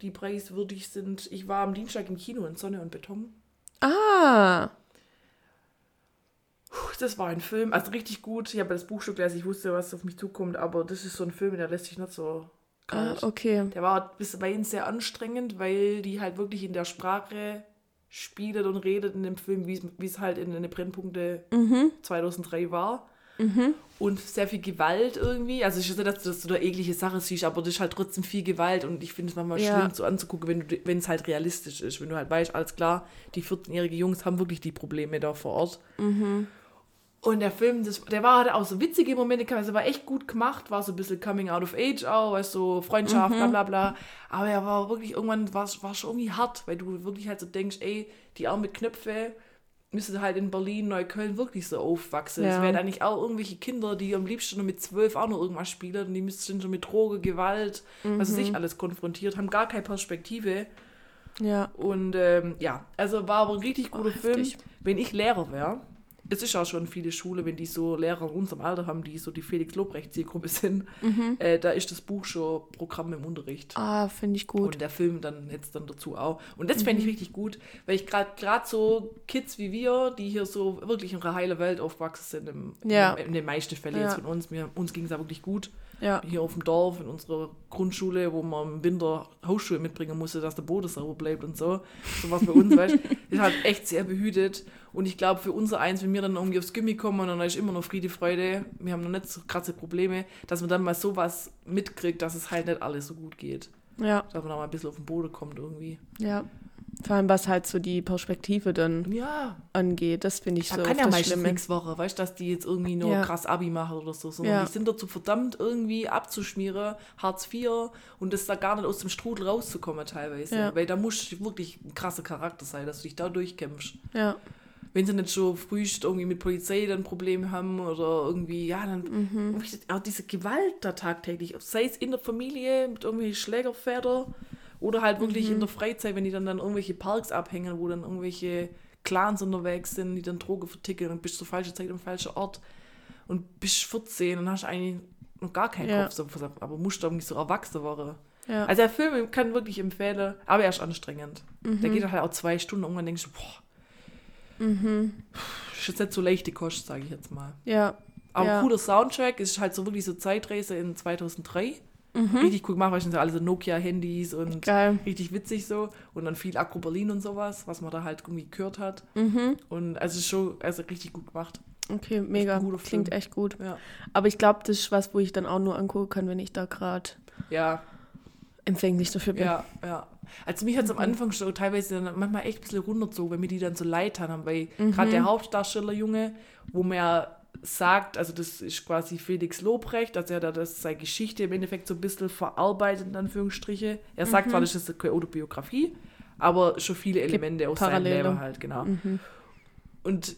die preiswürdig sind. Ich war am Dienstag im Kino in Sonne und Beton. Ah, Das war ein Film, also richtig gut. Ich habe das Buch schon gelesen, ich wusste, was auf mich zukommt, aber das ist so ein Film, der lässt sich nicht so ah okay. Der war bisweilen sehr anstrengend, weil die halt wirklich in der Sprache spielt und redet in dem Film, wie es- halt in den Brennpunkte 2003 war. Und sehr viel Gewalt irgendwie. Also ich weiß nicht, dass du, dass du da eklige Sache siehst, aber das ist halt trotzdem viel Gewalt und ich finde es manchmal Ja. schlimm so anzugucken, wenn es halt realistisch ist. Wenn du halt weißt, alles klar, die 14-jährigen Jungs haben wirklich die Probleme da vor Ort. Und der Film, das, der war halt auch so witzige Momente, also war echt gut gemacht, war so ein bisschen Coming Out of Age auch, weißt du, Freundschaft, bla bla bla. Aber er war wirklich, irgendwann war war schon irgendwie hart, weil du wirklich halt so denkst, ey, die Arme mit Knöpfe müsste halt in Berlin, Neukölln wirklich so aufwachsen. Es Ja. wären eigentlich auch irgendwelche Kinder, die am liebsten nur mit zwölf auch noch irgendwas spielen und die müssten schon mit Droge, Gewalt, was weiß ich, alles konfrontiert, haben gar keine Perspektive. Ja. Und ähm, ja, also war aber ein richtig guter Film. heftig. Wenn ich Lehrer wäre, es ist auch schon viele Schule, wenn die so Lehrer in unserem Alter haben, die so die Felix Lobrecht-Zielgruppe sind, äh, da ist das Buch schon Programm im Unterricht. Ah, finde ich gut. Und der Film dann jetzt dann dazu auch. Und das fände ich richtig gut, weil ich gerade gerade so Kids wie wir, die hier so wirklich in einer heilen Welt aufgewachsen sind, im, Ja. in, in den meisten Fällen Ja. jetzt von uns, mir, uns ging es ja wirklich gut. Ja. Hier auf dem Dorf, in unserer Grundschule, wo man im Winter Hausschuhe mitbringen musste, dass der Boden sauber bleibt und so. So was bei uns, weißt du. [laughs] Ist halt echt sehr behütet. Und ich glaube, für unser Eins, wenn wir dann irgendwie aufs Gimmi kommen und dann ist immer noch Friede, Freude, wir haben noch nicht so krasse Probleme, dass man dann mal sowas mitkriegt, dass es halt nicht alles so gut geht. Ja, Dass man da mal ein bisschen auf den Boden kommt irgendwie. ja. Vor allem, was halt so die Perspektive dann Ja, angeht, das finde ich da so kann ja meistens nichts Woche, weißt du, dass die jetzt irgendwie nur Ja. krass Abi machen oder so, sondern Ja. die sind dazu verdammt, irgendwie abzuschmieren, Hartz IV und das da gar nicht aus dem Strudel rauszukommen teilweise. Weil da muss wirklich ein krasser Charakter sein, dass du dich da durchkämpfst. Ja, Wenn sie nicht schon früh irgendwie mit Polizei dann Probleme haben oder irgendwie, ja, dann Mhm. auch diese Gewalt da tagtäglich, sei es in der Familie mit irgendwelchen Schlägerväter oder halt wirklich Mhm. in der Freizeit, wenn die dann, dann irgendwelche Parks abhängen, wo dann irgendwelche Clans unterwegs sind, die dann Drogen verticken und bist zur falschen Zeit am falschen Ort und bist 14 und hast eigentlich noch gar keinen Ja. Kopf, so, aber musst du irgendwie so erwachsen werden. ja. Also der Film kann wirklich empfehlen, aber er ist anstrengend. Mhm. Der geht halt auch zwei Stunden, irgendwann denkst du, boah, Mhm. ist jetzt nicht so leichte Kost, sage ich jetzt mal. ja. Aber Ja. cooler Soundtrack, ist halt so wirklich so Zeitreise in 2003. Mhm. Richtig cool gemacht, weil es sind so alle so Nokia-Handys und Geil. richtig witzig so. Und dann viel Akro Berlin und sowas, was man da halt irgendwie gehört hat. Mhm. Und also schon also richtig gut gemacht. Okay, mega. guter Klingt echt gut. Ja. Aber ich glaube, das ist was, wo ich dann auch nur angucken kann, wenn ich da gerade Ja, empfänglich dafür bin. Ja, ja. Also mich hat es am Anfang schon teilweise dann manchmal echt ein bisschen runtergezogen, wenn mir die dann so leid haben, weil gerade der Hauptdarsteller Junge, wo man ja sagt, also das ist quasi Felix Lobrecht, also er hat da das seine Geschichte im Endeffekt so ein bisschen verarbeitet, in Anführungsstriche. Er sagt zwar, das ist keine Autobiografie, aber schon viele Elemente aus seinem. Leben halt, genau. Und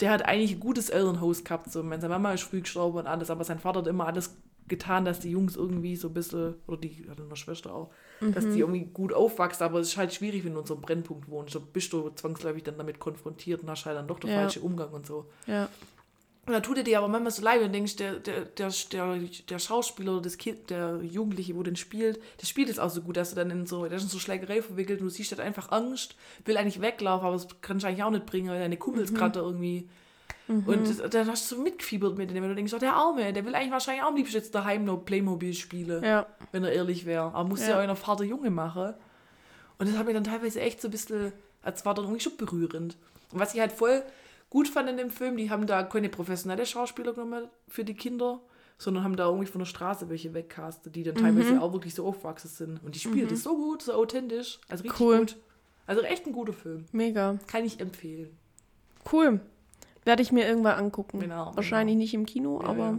der hat eigentlich ein gutes Elternhaus gehabt. So. Meine Mama ist früh gestorben und alles, aber sein Vater hat immer alles getan, dass die Jungs irgendwie so ein bisschen, oder die hat eine Schwester auch, dass die irgendwie gut aufwachsen. Aber es ist halt schwierig, wenn du in so einem Brennpunkt wohnst. Da bist du zwangsläufig dann damit konfrontiert und hast halt dann doch den Ja. falschen Umgang und so. Ja. Und dann tut er dir aber manchmal so leid und denkst, der, der, der, der, der Schauspieler oder das Kind, der Jugendliche, wo den spielt, der spielt es auch so gut, dass er dann in so, der ist in so Schlägerei verwickelt und du siehst, hat einfach Angst, will eigentlich weglaufen, aber das kannst du eigentlich auch nicht bringen, weil deine Kumpels gerade da irgendwie. Und das, dann hast du so mitgefiebert mit dem, wenn du denkst, oh, der Arme, der will eigentlich wahrscheinlich auch am liebsten jetzt daheim noch Playmobil spielen, Ja. wenn er ehrlich wäre. Aber muss ja, Ja. ja einer Vater Junge machen. Und das hat mich dann teilweise echt so ein bisschen, als war dann irgendwie schon berührend. Und was ich halt voll gut fand in dem Film, die haben da keine professionelle Schauspieler genommen für die Kinder, sondern haben da irgendwie von der Straße welche wegcastet, die dann teilweise auch wirklich so aufgewachsen sind. Und die spielt es so gut, so authentisch. Also richtig Cool. gut. Also echt ein guter Film. Mega. Kann ich empfehlen. Cool. Werde ich mir irgendwann angucken. Genau, Wahrscheinlich genau. nicht im Kino, Ja, aber ja.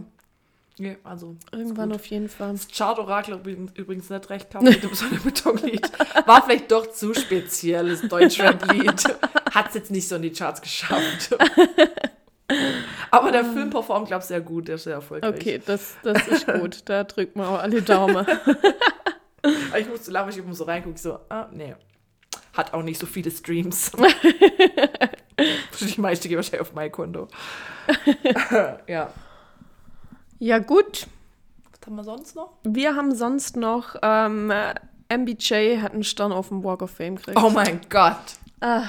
Ja, also. irgendwann auf jeden Fall. Das Chart-Orakel übrigens, übrigens nicht recht gehabt mit dem [laughs] Sonne-Beton-Lied. War vielleicht doch zu spezielles Deutschrap-Lied. [laughs] Hat es jetzt nicht so in die Charts geschafft. [laughs] Aber der Film performt, glaube ich, sehr gut. Der ist sehr erfolgreich. Okay, das, das ist gut. Da drücken wir auch alle Daumen. [laughs] Ich musste lachen, ich immer so reingucken, so, ah, nee. Hat auch nicht so viele Streams. [laughs] Die meiste gehen wahrscheinlich auf mein Konto. ja. Ja, gut. Was haben wir sonst noch? Wir haben sonst noch ähm, äh, MBJ hat einen Stern auf dem Walk of Fame gekriegt. Oh mein Gott. Ah,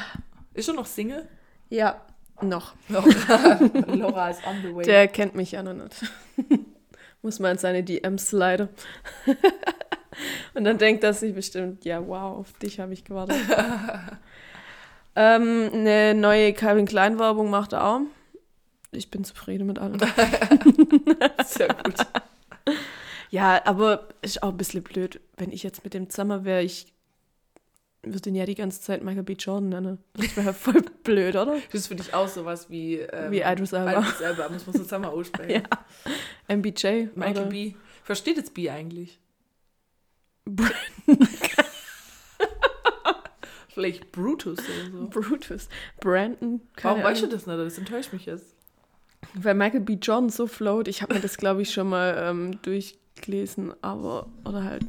Ist er noch Single? ja, noch. Laura, [laughs] Laura ist on the way. Der kennt mich ja noch nicht. [laughs] Muss mal in seine DMs leider. [laughs] Und dann denkt er sich bestimmt, ja, wow, auf dich habe ich gewartet. ähm, eine neue Calvin Klein Werbung macht er auch. Ich bin zufrieden mit allem. Sehr gut. Ja, aber ist auch ein bisschen blöd, wenn ich jetzt mit dem zusammen wäre, ich würde ihn ja die ganze Zeit Michael B. Jordan nennen. Das wäre voll [laughs] blöd, oder? Das ist für dich auch sowas wie... Ähm, Wie Idris Elba. Idris Elba, muss man so zusammen aussprechen. [laughs] Ja. MBJ. Michael oder B. Versteht jetzt B eigentlich? [laughs] Vielleicht Brutus oder so. Brutus. Brandon. Warum weißt du das nicht? Das enttäuscht mich jetzt. Weil Michael B. Jordan so float. Ich habe mir das, glaube ich, schon mal ähm, durchgelesen, aber. Oder halt.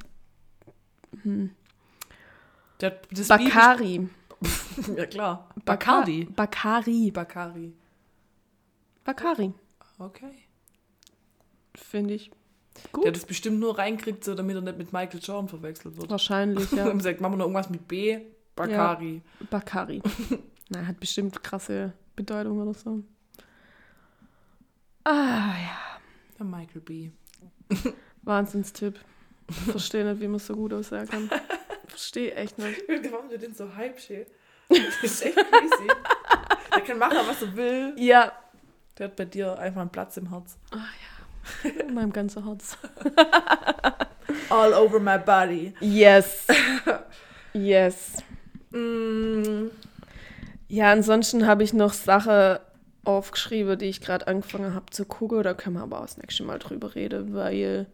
Der, das Bakari. Bier- [laughs] Ja, klar. Baka- Bacardi. Bakari. Bakari. Bakari. Okay. Finde ich. Der hat das bestimmt nur reinkriegt, so damit er nicht mit Michael Jordan verwechselt wird. Wahrscheinlich, Ja. [laughs] ja. Und sagt, machen wir noch irgendwas mit B? Bakari. Bakari. [laughs] Na, hat bestimmt krasse Bedeutung oder so. Ah, ja. Der Michael B. Wahnsinnstipp. Verstehe nicht, wie man so gut aussehen kann. Verstehe echt nicht. [laughs] Warum du den so hype schön? Das ist echt crazy. Der kann machen, was er will. Ja. Der hat bei dir einfach einen Platz im Herz. In meinem ganzen Herz. [laughs] All over my body. Yes. [laughs] Yes. Mm. Ja, ansonsten habe ich noch Sachen aufgeschrieben, die ich gerade angefangen habe zu gucken. Da können wir aber auch das nächste Mal drüber reden, weil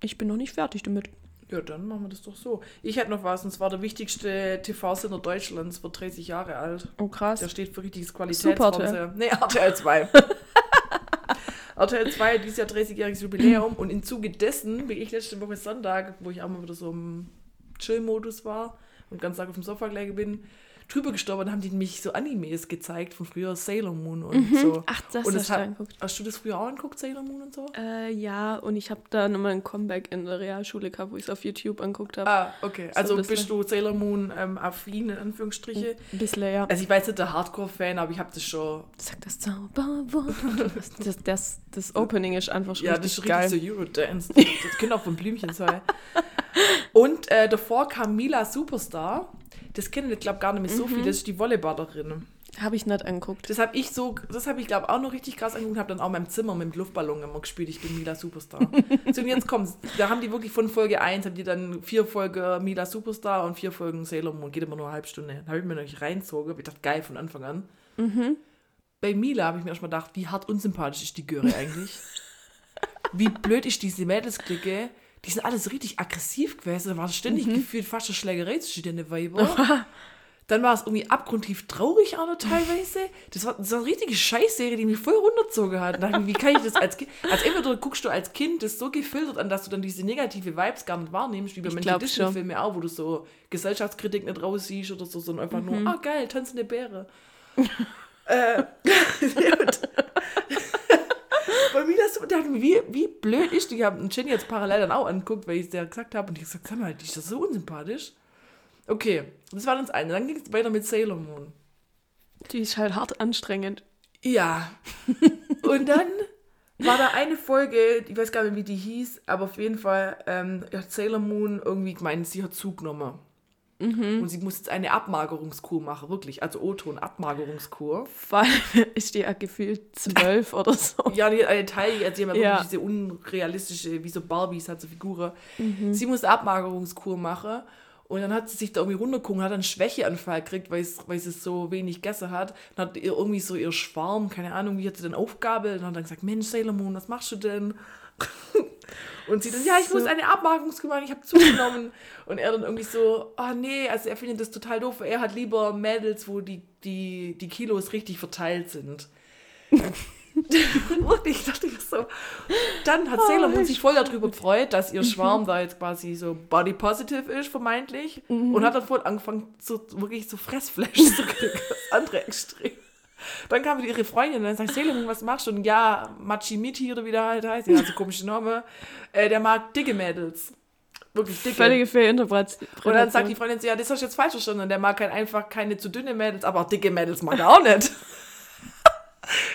ich bin noch nicht fertig damit. Ja, dann machen wir das doch so. Ich hätte noch was, und zwar der wichtigste TV-Sender Deutschlands, wird 30 Jahre alt. Oh, krass. Der steht für richtiges Qualitätsfernsehen. Nee, RTL 2. RTL 2 hat dieses Jahr 30-jähriges Jubiläum und im Zuge dessen bin ich letzte Woche Sonntag, wo ich auch mal wieder so im Chill-Modus war und ganz Tag auf dem Sofa gelegen bin, drüber gestorben und haben die mich so Animes gezeigt von früher, Sailor Moon und so. Ach, das und hast das du hat, angeguckt. Hast du das früher auch angeguckt, Sailor Moon und so? Äh, ja, und ich habe da nochmal ein Comeback in der Realschule gehabt, wo ich es auf YouTube angeguckt habe. Ah, okay. So Also bist du Sailor Moon ähm, affin, in Anführungsstriche? Ein bisschen, ja. Also ich weiß nicht der Hardcore-Fan, aber ich habe das schon... Sag das Zauberwort. Das, das, das, Opening ist einfach schon Ja, richtig das ist geil. richtig so Eurodance. Das könnte auch von Blümchen sein. [laughs] Und äh, davor kam Mila Superstar. Das kennen ich glaube gar nicht mehr so Mhm. viel, das ist die Volleyballerin. Habe ich nicht angeguckt. Das habe ich so, das habe ich glaube auch noch richtig krass angeguckt, habe dann auch in meinem Zimmer mit dem Luftballon immer gespielt, ich bin Mila Superstar. [laughs] so, und jetzt kommt's, da haben die wirklich von Folge 1, haben die dann vier Folgen Mila Superstar und vier Folgen Sailor Moon, geht immer nur eine halbe Stunde. Da habe ich mir noch nicht reinzogen, ich dachte, geil, von Anfang an. Bei Mila habe ich mir erstmal gedacht, wie hart unsympathisch ist die Göre eigentlich? wie blöd ist diese Mädelsklicke? Die sind alles richtig aggressiv gewesen, da war ständig gefühlt fast eine Schlägerei zwischen den Weiber. Dann war es irgendwie abgrundtief traurig auch noch teilweise. Das war, das war eine richtige Scheißserie, die mich voll runtergezogen hat. Dachte wie kann ich das als Kind, als entweder guckst du als Kind das so gefiltert an, dass du dann diese negative Vibes gar nicht wahrnimmst, wie bei manchen Disney-Filmen auch, wo du so Gesellschaftskritik nicht raussiehst oder so, sondern einfach nur, ah geil, tanzende Bäre. [laughs] äh, [laughs] und- bei mir das, und mir, wie, wie blöd ist die? Ich habe Jenny jetzt parallel dann auch angeguckt, weil ich es der gesagt habe und ich gesagt, sag mal, die ist das so unsympathisch. Okay, das war dann das eine. Dann ging es weiter mit Sailor Moon. Die ist halt hart anstrengend. Ja. [laughs] Und dann war da eine Folge, ich weiß gar nicht, wie die hieß, aber auf jeden Fall ähm, hat Sailor Moon irgendwie gemeint, sie hat zugenommen. Und sie muss jetzt eine Abmagerungskur machen, wirklich. Also O-Ton, Abmagerungskur. Allem ist die ja gefühlt zwölf oder so. Ja, die hat eine Teil, also die haben ja wirklich diese unrealistische, wie so Barbies, hat so Figuren. Sie muss eine Abmagerungskur machen. Und dann hat sie sich da irgendwie runtergucken, hat einen Schwächeanfall gekriegt, weil, weil sie so wenig gegessen hat. Dann hat ihr irgendwie so ihr Schwarm, keine Ahnung, wie hat sie denn Aufgabe? Und dann hat dann gesagt, Mensch, Sailor Moon, was machst du denn? [laughs] Und sie dann, ja, ich muss eine machen, ich habe zugenommen. [laughs] Und er dann irgendwie so, oh nee, also er findet das total doof. Er hat lieber Mädels, wo die, die, die Kilos richtig verteilt sind. Wirklich, [laughs] ich dachte so. Dann hat Sailor Moon sich voll darüber [laughs] gefreut, dass ihr Schwarm da jetzt quasi so body positive ist, vermeintlich. Und hat dann voll angefangen, so wirklich so Fressflash zu kriegen. Das andere Extrem. Dann kam wieder ihre Freundin und dann sagt Moon, was machst du? Und ja, Machimiti oder wie der halt heißt, ja, so komische Name. Äh, der mag dicke Mädels. Wirklich dicke. Völlige Fehlinterpretation. Und dann sagt die Freundin so, ja, das hast du jetzt falsch verstanden. Und der mag halt einfach keine zu dünne Mädels, aber auch dicke Mädels mag er auch nicht. [laughs]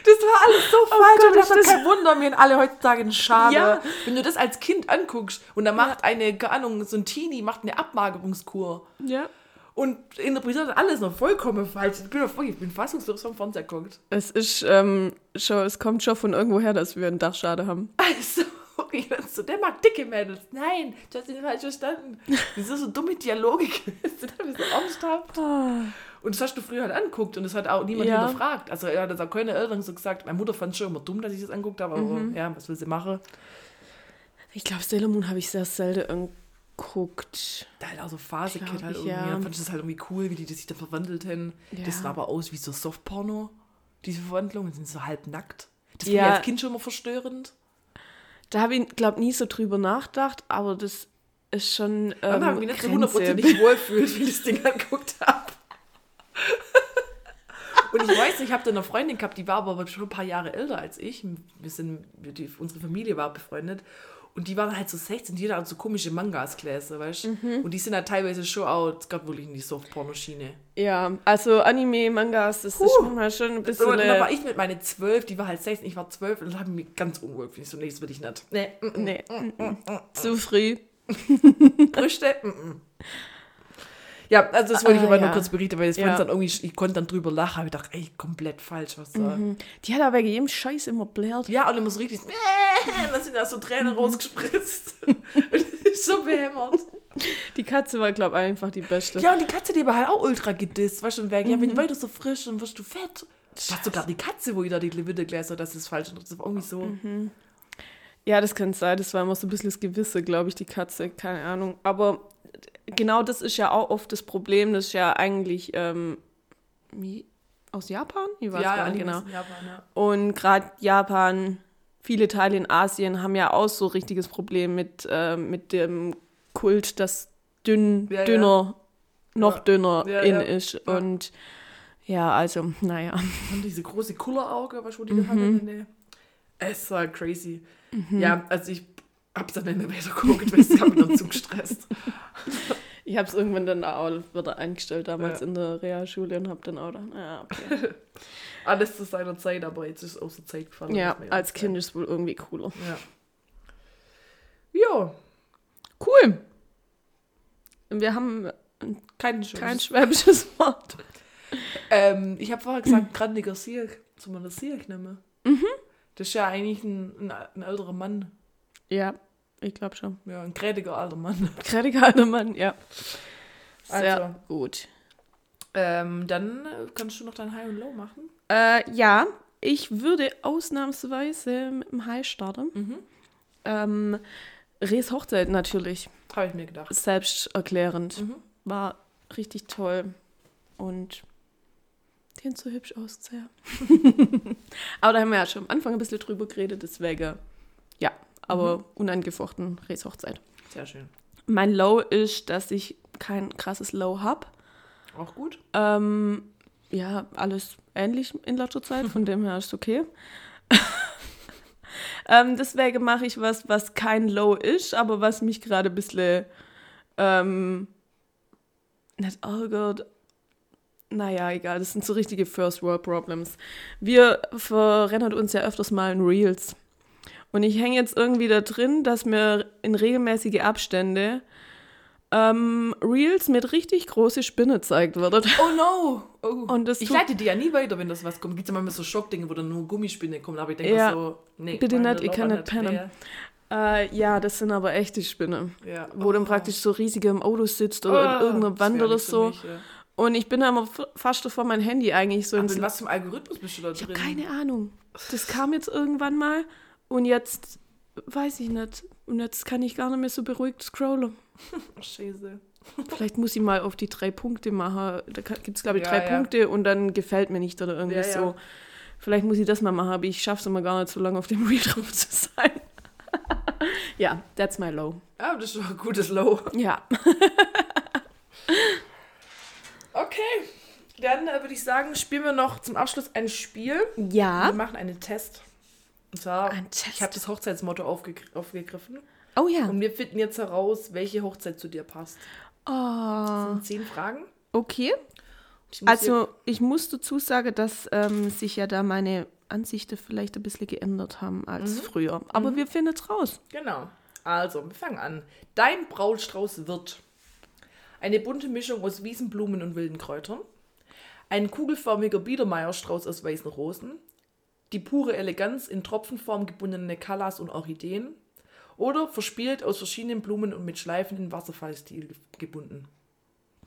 Das war alles so falsch. Oh Gott, und das ist kein Wunder, mir alle heutzutage ein Schade. Ja. Wenn du das als Kind anguckst und da macht eine, keine Ahnung, so ein Teenie macht eine Abmagerungskur Ja. Und interpretiert alles noch vollkommen falsch. Ich bin, ich bin fassungslos vom Fernseher geguckt. Es ist ähm, schon, es kommt schon von irgendwo her, dass wir einen Dachschade haben. Also, [laughs] bin so, der mag dicke Mädels. Nein, du hast ihn falsch verstanden. Das sind so dumme Dialoge gewesen. [laughs] Da so ernsthaft. Und das hast du früher halt anguckt und das hat auch niemand Ja. hinterfragt. Also er hat das auch keine Eltern so gesagt. Meine Mutter fand es schon immer dumm, dass ich das anguckt habe, aber ja, was will sie machen? Ich glaube, Sailor Moon habe ich sehr selten angeguckt. Da halt auch so Phase-Kid halt ich, irgendwie. ja. Dann fand ich das halt irgendwie cool, wie die das sich da verwandelten. Ja. Das sah aber aus wie so Softporno, diese Verwandlungen, sind so halb nackt. Das Ja. fand ich als Kind schon immer verstörend. Da habe ich, glaube nie so drüber nachgedacht, aber das ist schon. Dann Ähm, habe ich mich nicht so Grenze. hundertprozentig [laughs] wohlfühlt, wie ich das Ding angeguckt habe. Und ich weiß, nicht, ich habe da eine Freundin gehabt, die war aber schon ein paar Jahre älter als ich. Wir sind, die, unsere Familie war befreundet. Und die waren halt so 16, jeder hat so komische Mangas gelesen, weißt du? Mhm. Und die sind halt teilweise schon auch, es gab wirklich in die Softporno-Schiene. Ja, also Anime, Mangas, das ist Puh. manchmal schon ein bisschen. So, und dann war Äh, ich mit meine 12, die war halt 16, ich war 12 und dann habe ich mich ganz unwohl gefühlt. Ich so, nee, das will ich nicht. Nee, nee, zu früh. Brüste. Ja, also das wollte ich Ah, aber nur ja. kurz berichten, weil ich, Ja. dann irgendwie, ich konnte dann drüber lachen, habe ich gedacht, ey, komplett falsch, was da. Die hat aber wegen jedem Scheiß immer blärt. Ja, und immer so richtig, dann sind da so Tränen rausgespritzt. [laughs] und das ist so behämmert. Die Katze war, glaube ich, einfach die beste. Ja, und die Katze, die war halt auch ultra gedisst, weißt du, weg, ja, wenn du weiter so frisch, dann wirst du fett. Was sogar die Katze, wo ich da die Levite gläser, das ist falsch. Und das war irgendwie so. Ja, das kann sein. Das war immer so ein bisschen das Gewisse, glaube ich, die Katze. Keine Ahnung. Aber genau das ist ja auch oft das Problem. Das ist ja eigentlich ähm, wie, aus Japan? Ich weiß gar nicht genau. Japan, ja. Und gerade Japan, viele Teile in Asien haben ja auch so richtiges Problem mit, ähm, mit dem Kult, dass dünn, Ja, ja. dünner, noch Ja. dünner Ja, in ja. ist. Ja. Und ja, also, naja. Und diese große Kullerauge, was wo Mhm. die gefangen haben. Es war crazy. Ja, also ich hab's dann nicht mehr weiter geguckt, weil es hat mich dann zu gestresst. [laughs] Ich habe es irgendwann dann auch wieder eingestellt, damals Ja. in der Realschule und habe dann auch gedacht, ja, okay. [laughs] Alles zu seiner Zeit, aber jetzt ist es aus der Zeit gefallen. ja, als Kind ist es wohl irgendwie cooler. Ja. Ja, Cool. Wir haben Kein kein [laughs] schwäbisches Wort. Ähm, ich habe vorher gesagt, grandiger Sieg. Soll man das Sieg nehmen? Mhm. Das ist ja eigentlich ein, ein, ein älterer Mann. Ja, ich glaube schon. Ja, ein grädiger alter Mann. [laughs] Krediger alter Mann, ja. Sehr Also. gut. Ähm, dann kannst du noch dein High und Low machen. Äh, ja, ich würde ausnahmsweise mit dem High starten. Mhm. Ähm, Rees Hochzeit natürlich. Habe ich mir gedacht. Selbsterklärend. Mhm. War richtig toll. Und haben so hübsch ausgesehen. [laughs] aber da haben wir ja schon am Anfang ein bisschen drüber geredet, deswegen, ja, aber Mhm. unangefochten Rees Hochzeit. Sehr schön. Mein Low ist, dass ich kein krasses Low habe. Auch gut. Ähm, ja, alles ähnlich in letzter Zeit, von [laughs] dem her ist es okay. [laughs] ähm, deswegen mache ich was, was kein Low ist, aber was mich gerade ein bisschen ähm, nicht ärgert. Naja, egal, das sind so richtige First World Problems. Wir verrennen uns ja öfters mal in Reels. Und ich hänge jetzt irgendwie da drin, dass mir in regelmäßige Abstände ähm, Reels mit richtig große Spinne zeigt wird. Oh no! Oh. Und das ich leite die ja nie weiter, wenn das was kommt. Gibt es manchmal so Schockdinge, wo dann nur Gummispinne kommen, aber ich denke Ja. so, nee. Bitte nicht, ich kann nicht pennen. Ja. Äh, ja, das sind aber echte Spinnen. Ja. Wo dann Oh. praktisch so riesige im Auto sitzt oder Ah, in irgendeiner das Wand oder so. mich, ja. Und ich bin da immer fast davor, mein Handy eigentlich so Aber ins in was zum Algorithmus bist du da Ich habe drin? keine Ahnung. Das kam jetzt irgendwann mal und jetzt weiß ich nicht. Und jetzt kann ich gar nicht mehr so beruhigt scrollen. [laughs] Scheiße. Vielleicht muss ich mal auf die drei Punkte machen. Da gibt es, glaube ich, Ja, drei ja. Punkte und dann gefällt mir nicht oder irgendwie Ja, so. Vielleicht muss ich das mal machen, aber ich schaffe es immer gar nicht so lange auf dem Reel [laughs] drauf zu sein. [laughs] ja, that's my low. Ja, das ist doch ein gutes Low. Ja. Okay. Dann äh, würde ich sagen, spielen wir noch zum Abschluss ein Spiel. Wir Ja. machen einen Test. Und zwar, ich habe das Hochzeitsmotto aufgegr aufgegriffen. Oh ja. Und wir finden jetzt heraus, welche Hochzeit zu dir passt. Oh, Das sind zehn Fragen. okay. Ich Also ich muss dazu sagen, dass ähm, sich ja da meine Ansichten vielleicht ein bisschen geändert haben als früher. Aber wir finden es raus. Genau. Also, wir fangen an. Dein Brautstrauß wird eine bunte Mischung aus Wiesenblumen und wilden Kräutern, ein kugelförmiger Biedermeierstrauß aus weißen Rosen, die pure Eleganz in Tropfenform gebundene Callas und Orchideen oder verspielt aus verschiedenen Blumen und mit Schleifen in Wasserfallstil ge- gebunden.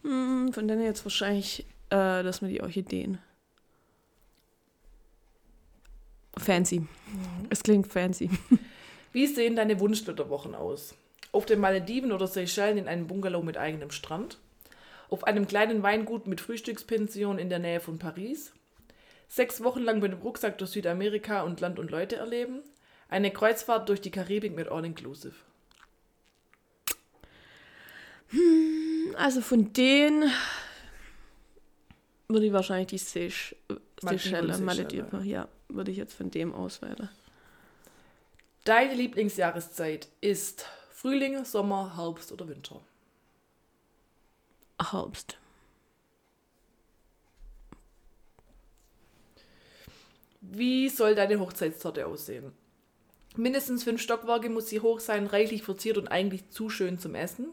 Hm, von denen jetzt wahrscheinlich, äh, dass wir die Orchideen. Fancy. Es klingt fancy. [laughs] Wie sehen deine Wunschflitterwochen aus? Auf den Malediven oder Seychellen in einem Bungalow mit eigenem Strand? Auf einem kleinen Weingut mit Frühstückspension in der Nähe von Paris? Sechs Wochen lang mit dem Rucksack durch Südamerika und Land und Leute erleben? Eine Kreuzfahrt durch die Karibik mit All-Inclusive. Also von denen würde ich wahrscheinlich die Seych Malediven, Seychellen, Seychellen. Malediven, ja, würde ich jetzt von dem auswählen. Deine Lieblingsjahreszeit ist Frühling, Sommer, Herbst oder Winter? Herbst. Wie soll deine Hochzeitstorte aussehen? Mindestens fünf Stockwerke muss sie hoch sein, reichlich verziert und eigentlich zu schön zum Essen.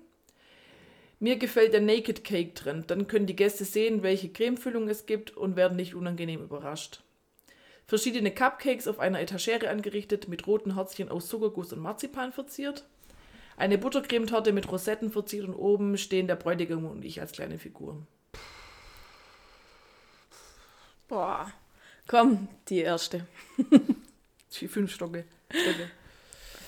Mir gefällt der Naked Cake Trend. Dann können die Gäste sehen, welche Cremefüllung es gibt und werden nicht unangenehm überrascht. Verschiedene Cupcakes auf einer Etagere angerichtet, mit roten Herzchen aus Zuckerguss und Marzipan verziert. Eine Buttercremetorte mit Rosetten verziert und oben stehen der Bräutigam und ich als kleine Figuren. Boah. Komm, die erste. [laughs] Die fünf Stocke. Stöcke.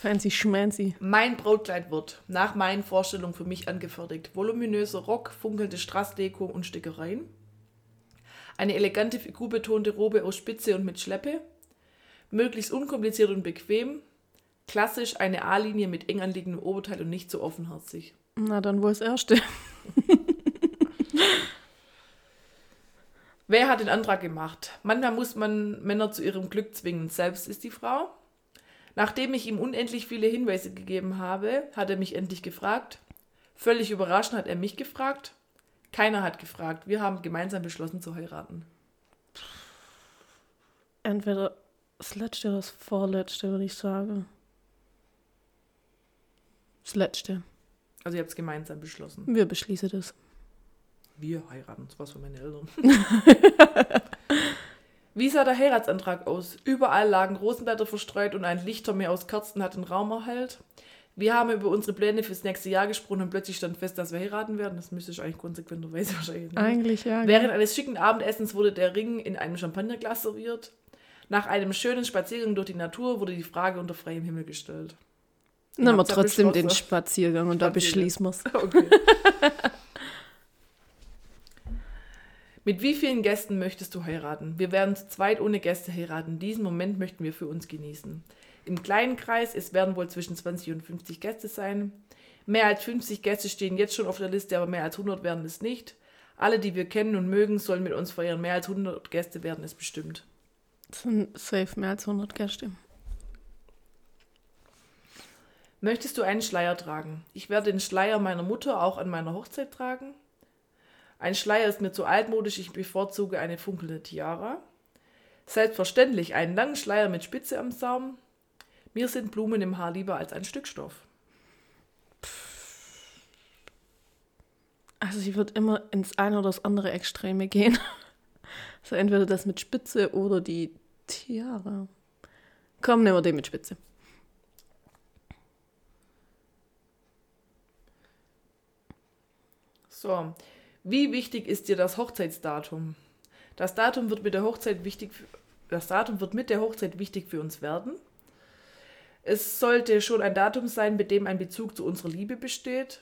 Fancy schmancy. Mein Brautkleid wird, nach meinen Vorstellungen für mich angefertigt, voluminöser Rock, funkelnde Strassdeko und Stickereien. Eine elegante figurbetonte Robe aus Spitze und mit Schleppe. Möglichst unkompliziert und bequem. Klassisch eine A-Linie mit eng anliegendem Oberteil und nicht so offenherzig. Na, dann wohl das erste. [laughs] Wer hat den Antrag gemacht? Manchmal muss man Männer zu ihrem Glück zwingen. Selbst ist die Frau. Nachdem ich ihm unendlich viele Hinweise gegeben habe, hat er mich endlich gefragt. Völlig überraschend hat er mich gefragt. Keiner hat gefragt. Wir haben gemeinsam beschlossen zu heiraten. Entweder das letzte oder das vorletzte, würde ich sagen. Das letzte. Also ihr habt es gemeinsam beschlossen. Wir beschließen das. Wir heiraten, sowas von meinen Eltern. [laughs] Wie sah der Heiratsantrag aus? Überall lagen Rosenblätter verstreut und ein Lichtermeer aus Kerzen hat den Raum erhellt. Wir haben über unsere Pläne fürs nächste Jahr gesprochen und plötzlich stand fest, dass wir heiraten werden. Das müsste ich eigentlich konsequenterweise [laughs] wahrscheinlich nicht. Eigentlich ja. Während eines schicken Abendessens wurde der Ring in einem Champagnerglas serviert. Nach einem schönen Spaziergang durch die Natur wurde die Frage unter freiem Himmel gestellt. Dann haben wir trotzdem den. Spaziergang und da Spaziergang. beschließen wir es. [laughs] Okay. Mit wie vielen Gästen möchtest du heiraten? Wir werden zu zweit ohne Gäste heiraten. Diesen Moment möchten wir für uns genießen. Im kleinen Kreis, es werden wohl zwischen 20 und 50 Gäste sein. Mehr als 50 Gäste stehen jetzt schon auf der Liste, aber mehr als 100 werden es nicht. Alle, die wir kennen und mögen, sollen mit uns feiern. Mehr als 100 Gäste werden es bestimmt. Das sind safe mehr als 100 Gäste. Möchtest du einen Schleier tragen? Ich werde den Schleier meiner Mutter auch an meiner Hochzeit tragen. Ein Schleier ist mir zu altmodisch, ich bevorzuge eine funkelnde Tiara. Selbstverständlich einen langen Schleier mit Spitze am Saum. Mir sind Blumen im Haar lieber als ein Stück Stoff. Also sie wird immer ins eine oder das andere Extreme gehen. [laughs] Also entweder das mit Spitze oder die Tiara. Komm, nehmen wir den mit Spitze. So, wie wichtig ist dir das Hochzeitsdatum? Das Datum wird mit der Hochzeit wichtig. für- Das Datum wird mit der Hochzeit wichtig für uns werden. Es sollte schon ein Datum sein, mit dem ein Bezug zu unserer Liebe besteht.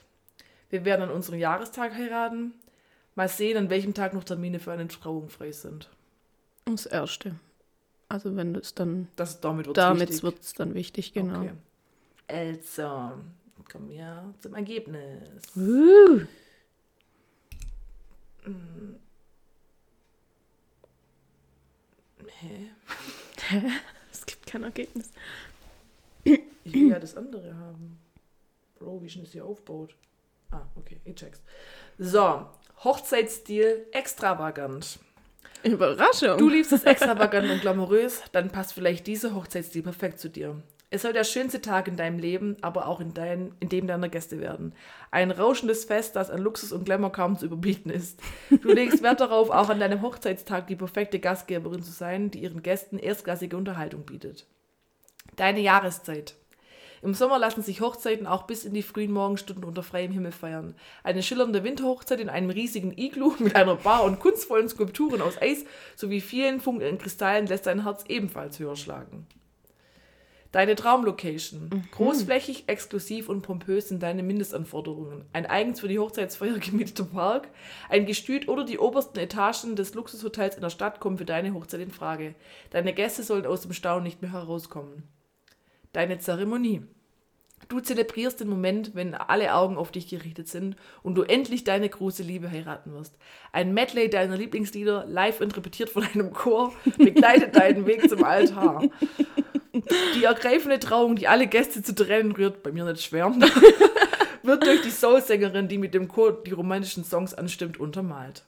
Wir werden an unserem Jahrestag heiraten. Mal sehen, an welchem Tag noch Termine für eine Trauung frei sind. Das erste. Also wenn es dann, Das, damit wird damit wird es dann wichtig, genau. Okay. Also, kommen wir zum Ergebnis. Uh. Hä? [laughs] Es gibt kein Ergebnis. Ich will ja das andere haben. Bro, wie schnell es hier aufbaut. Ah, okay, ich check's. So, Hochzeitsstil extravagant. Überraschung. Du liebst es [laughs] extravagant und glamourös, dann passt vielleicht dieser Hochzeitsstil perfekt zu dir. Es soll der schönste Tag in deinem Leben, aber auch in, dein, in dem deiner Gäste werden. Ein rauschendes Fest, das an Luxus und Glamour kaum zu überbieten ist. Du legst Wert darauf, auch an deinem Hochzeitstag die perfekte Gastgeberin zu sein, die ihren Gästen erstklassige Unterhaltung bietet. Deine Jahreszeit. Im Sommer lassen sich Hochzeiten auch bis in die frühen Morgenstunden unter freiem Himmel feiern. Eine schillernde Winterhochzeit in einem riesigen Iglu [laughs] mit einer Bar und kunstvollen Skulpturen aus Eis sowie vielen funkelnden Kristallen lässt dein Herz ebenfalls höher schlagen. Deine Traumlocation. Großflächig, exklusiv und pompös sind deine Mindestanforderungen. Ein eigens für die Hochzeitsfeier [laughs] gemieteter Park, ein Gestüt oder die obersten Etagen des Luxushotels in der Stadt kommen für deine Hochzeit in Frage. Deine Gäste sollen aus dem Staunen nicht mehr herauskommen. Deine Zeremonie. Du zelebrierst den Moment, wenn alle Augen auf dich gerichtet sind und du endlich deine große Liebe heiraten wirst. Ein Medley deiner Lieblingslieder, live interpretiert von einem Chor, begleitet deinen Weg zum Altar. Die ergreifende Trauung, die alle Gäste zu Tränen rührt, bei mir nicht schwer, [laughs] wird durch die Soul-Sängerin, die mit dem Chor die romantischen Songs anstimmt, untermalt.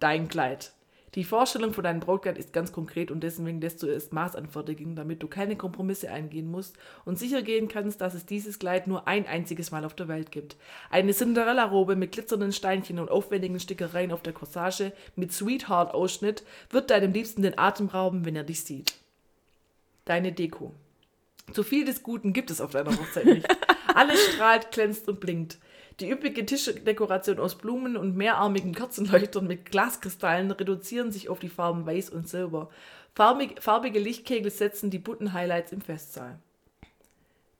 Dein Kleid. Die Vorstellung von deinem Brautkleid ist ganz konkret und deswegen lässt du es Maß anfertigen, damit du keine Kompromisse eingehen musst und sicher gehen kannst, dass es dieses Kleid nur ein einziges Mal auf der Welt gibt. Eine Cinderella-Robe mit glitzernden Steinchen und aufwendigen Stickereien auf der Corsage mit Sweetheart-Ausschnitt wird deinem Liebsten den Atem rauben, wenn er dich sieht. Deine Deko. Zu viel des Guten gibt es auf deiner Hochzeit nicht. Alles strahlt, glänzt und blinkt. Die üppige Tischdekoration aus Blumen und mehrarmigen Kerzenleuchtern mit Glaskristallen reduzieren sich auf die Farben Weiß und Silber. Farbig, farbige Lichtkegel setzen die bunten Highlights im Festsaal.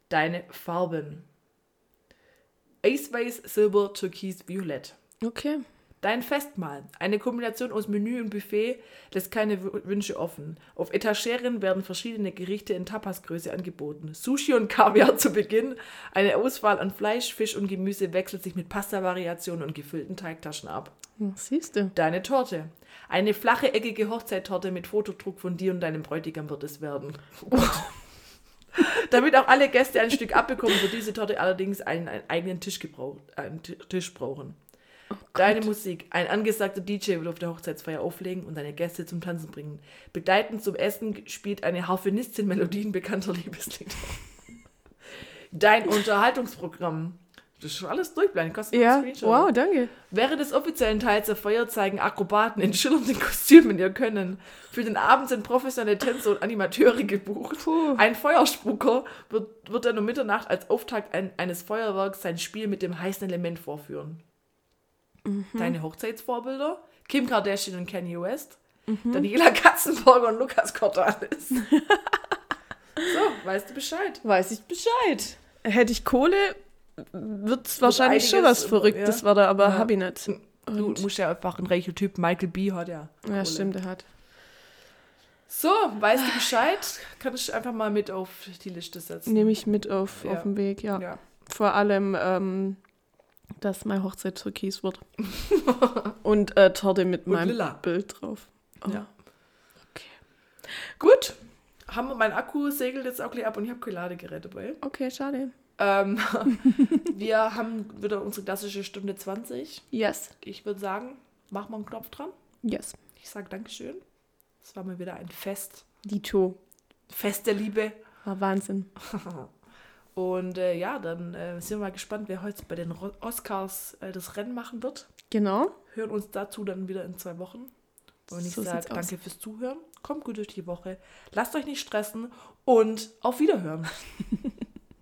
Deine Farben. Eisweiß, Silber, Türkis, Violett. Okay. Dein Festmahl. Eine Kombination aus Menü und Buffet lässt keine Wünsche offen. Auf Etageren werden verschiedene Gerichte in Tapasgröße angeboten. Sushi und Kaviar zu Beginn. Eine Auswahl an Fleisch, Fisch und Gemüse wechselt sich mit Pasta-Variationen und gefüllten Teigtaschen ab. Siehst du. Deine Torte. Eine flache, eckige Hochzeittorte mit Fotodruck von dir und deinem Bräutigam wird es werden. Oh. [laughs] Damit auch alle Gäste ein Stück abbekommen, wird diese Torte allerdings einen, einen eigenen Tisch, einen Ti- Tisch brauchen. Deine Musik. Ein angesagter DJ wird auf der Hochzeitsfeier auflegen und deine Gäste zum Tanzen bringen. Begleitend zum Essen spielt eine Harfenistin Melodien bekannter Liebeslieder. Dein Unterhaltungsprogramm. Das ist schon alles durchbleiben. Kostet Ja, wow, danke. Während des offiziellen Teils der Feier zeigen Akrobaten in schillernden Kostümen ihr Können. Für den Abend sind professionelle Tänzer und Animateure gebucht. Puh. Ein Feuerspucker wird, wird dann um Mitternacht als Auftakt ein, eines Feuerwerks sein Spiel mit dem heißen Element vorführen. Mhm. Deine Hochzeitsvorbilder? Kim Kardashian und Kanye West. Mhm. Daniela Katzenberger und Lukas Cordalis. [laughs] so, weißt du Bescheid. Weiß ich Bescheid. Hätte ich Kohle, wird es wahrscheinlich schon was Verrücktes ja. werden, aber Ja. hab ich nicht. Du Und- musst ja einfach ein reicher Typ. Michael B. hat ja. Ja, Kohle. stimmt, er hat. So, weißt du Bescheid? Kann ich einfach mal mit auf die Liste setzen. Nehme ich mit auf, Ja. auf den Weg, ja. Ja. Vor allem, ähm, dass meine Hochzeit türkis wird. [laughs] Und äh, Torte mit Und meinem lila. Bild drauf. Oh. Ja. Okay. Gut. Haben wir, mein Akku segelt jetzt auch gleich ab und ich habe kein Ladegerät dabei. Okay, schade. Ähm, [laughs] wir haben wieder unsere klassische Stunde 20. Yes. Ich würde sagen, machen wir einen Knopf dran. Yes. Ich sage Dankeschön. Es war mal wieder ein Fest. Dito. Fest der Liebe. War Wahnsinn. [laughs] Und äh, ja, dann äh, sind wir mal gespannt, wer heute bei den Oscars äh, das Rennen machen wird. Genau. Hören uns dazu dann wieder in zwei Wochen. Und ich So sage sieht's aus. danke fürs Zuhören. Kommt gut durch die Woche. Lasst euch nicht stressen und auf Wiederhören. [laughs]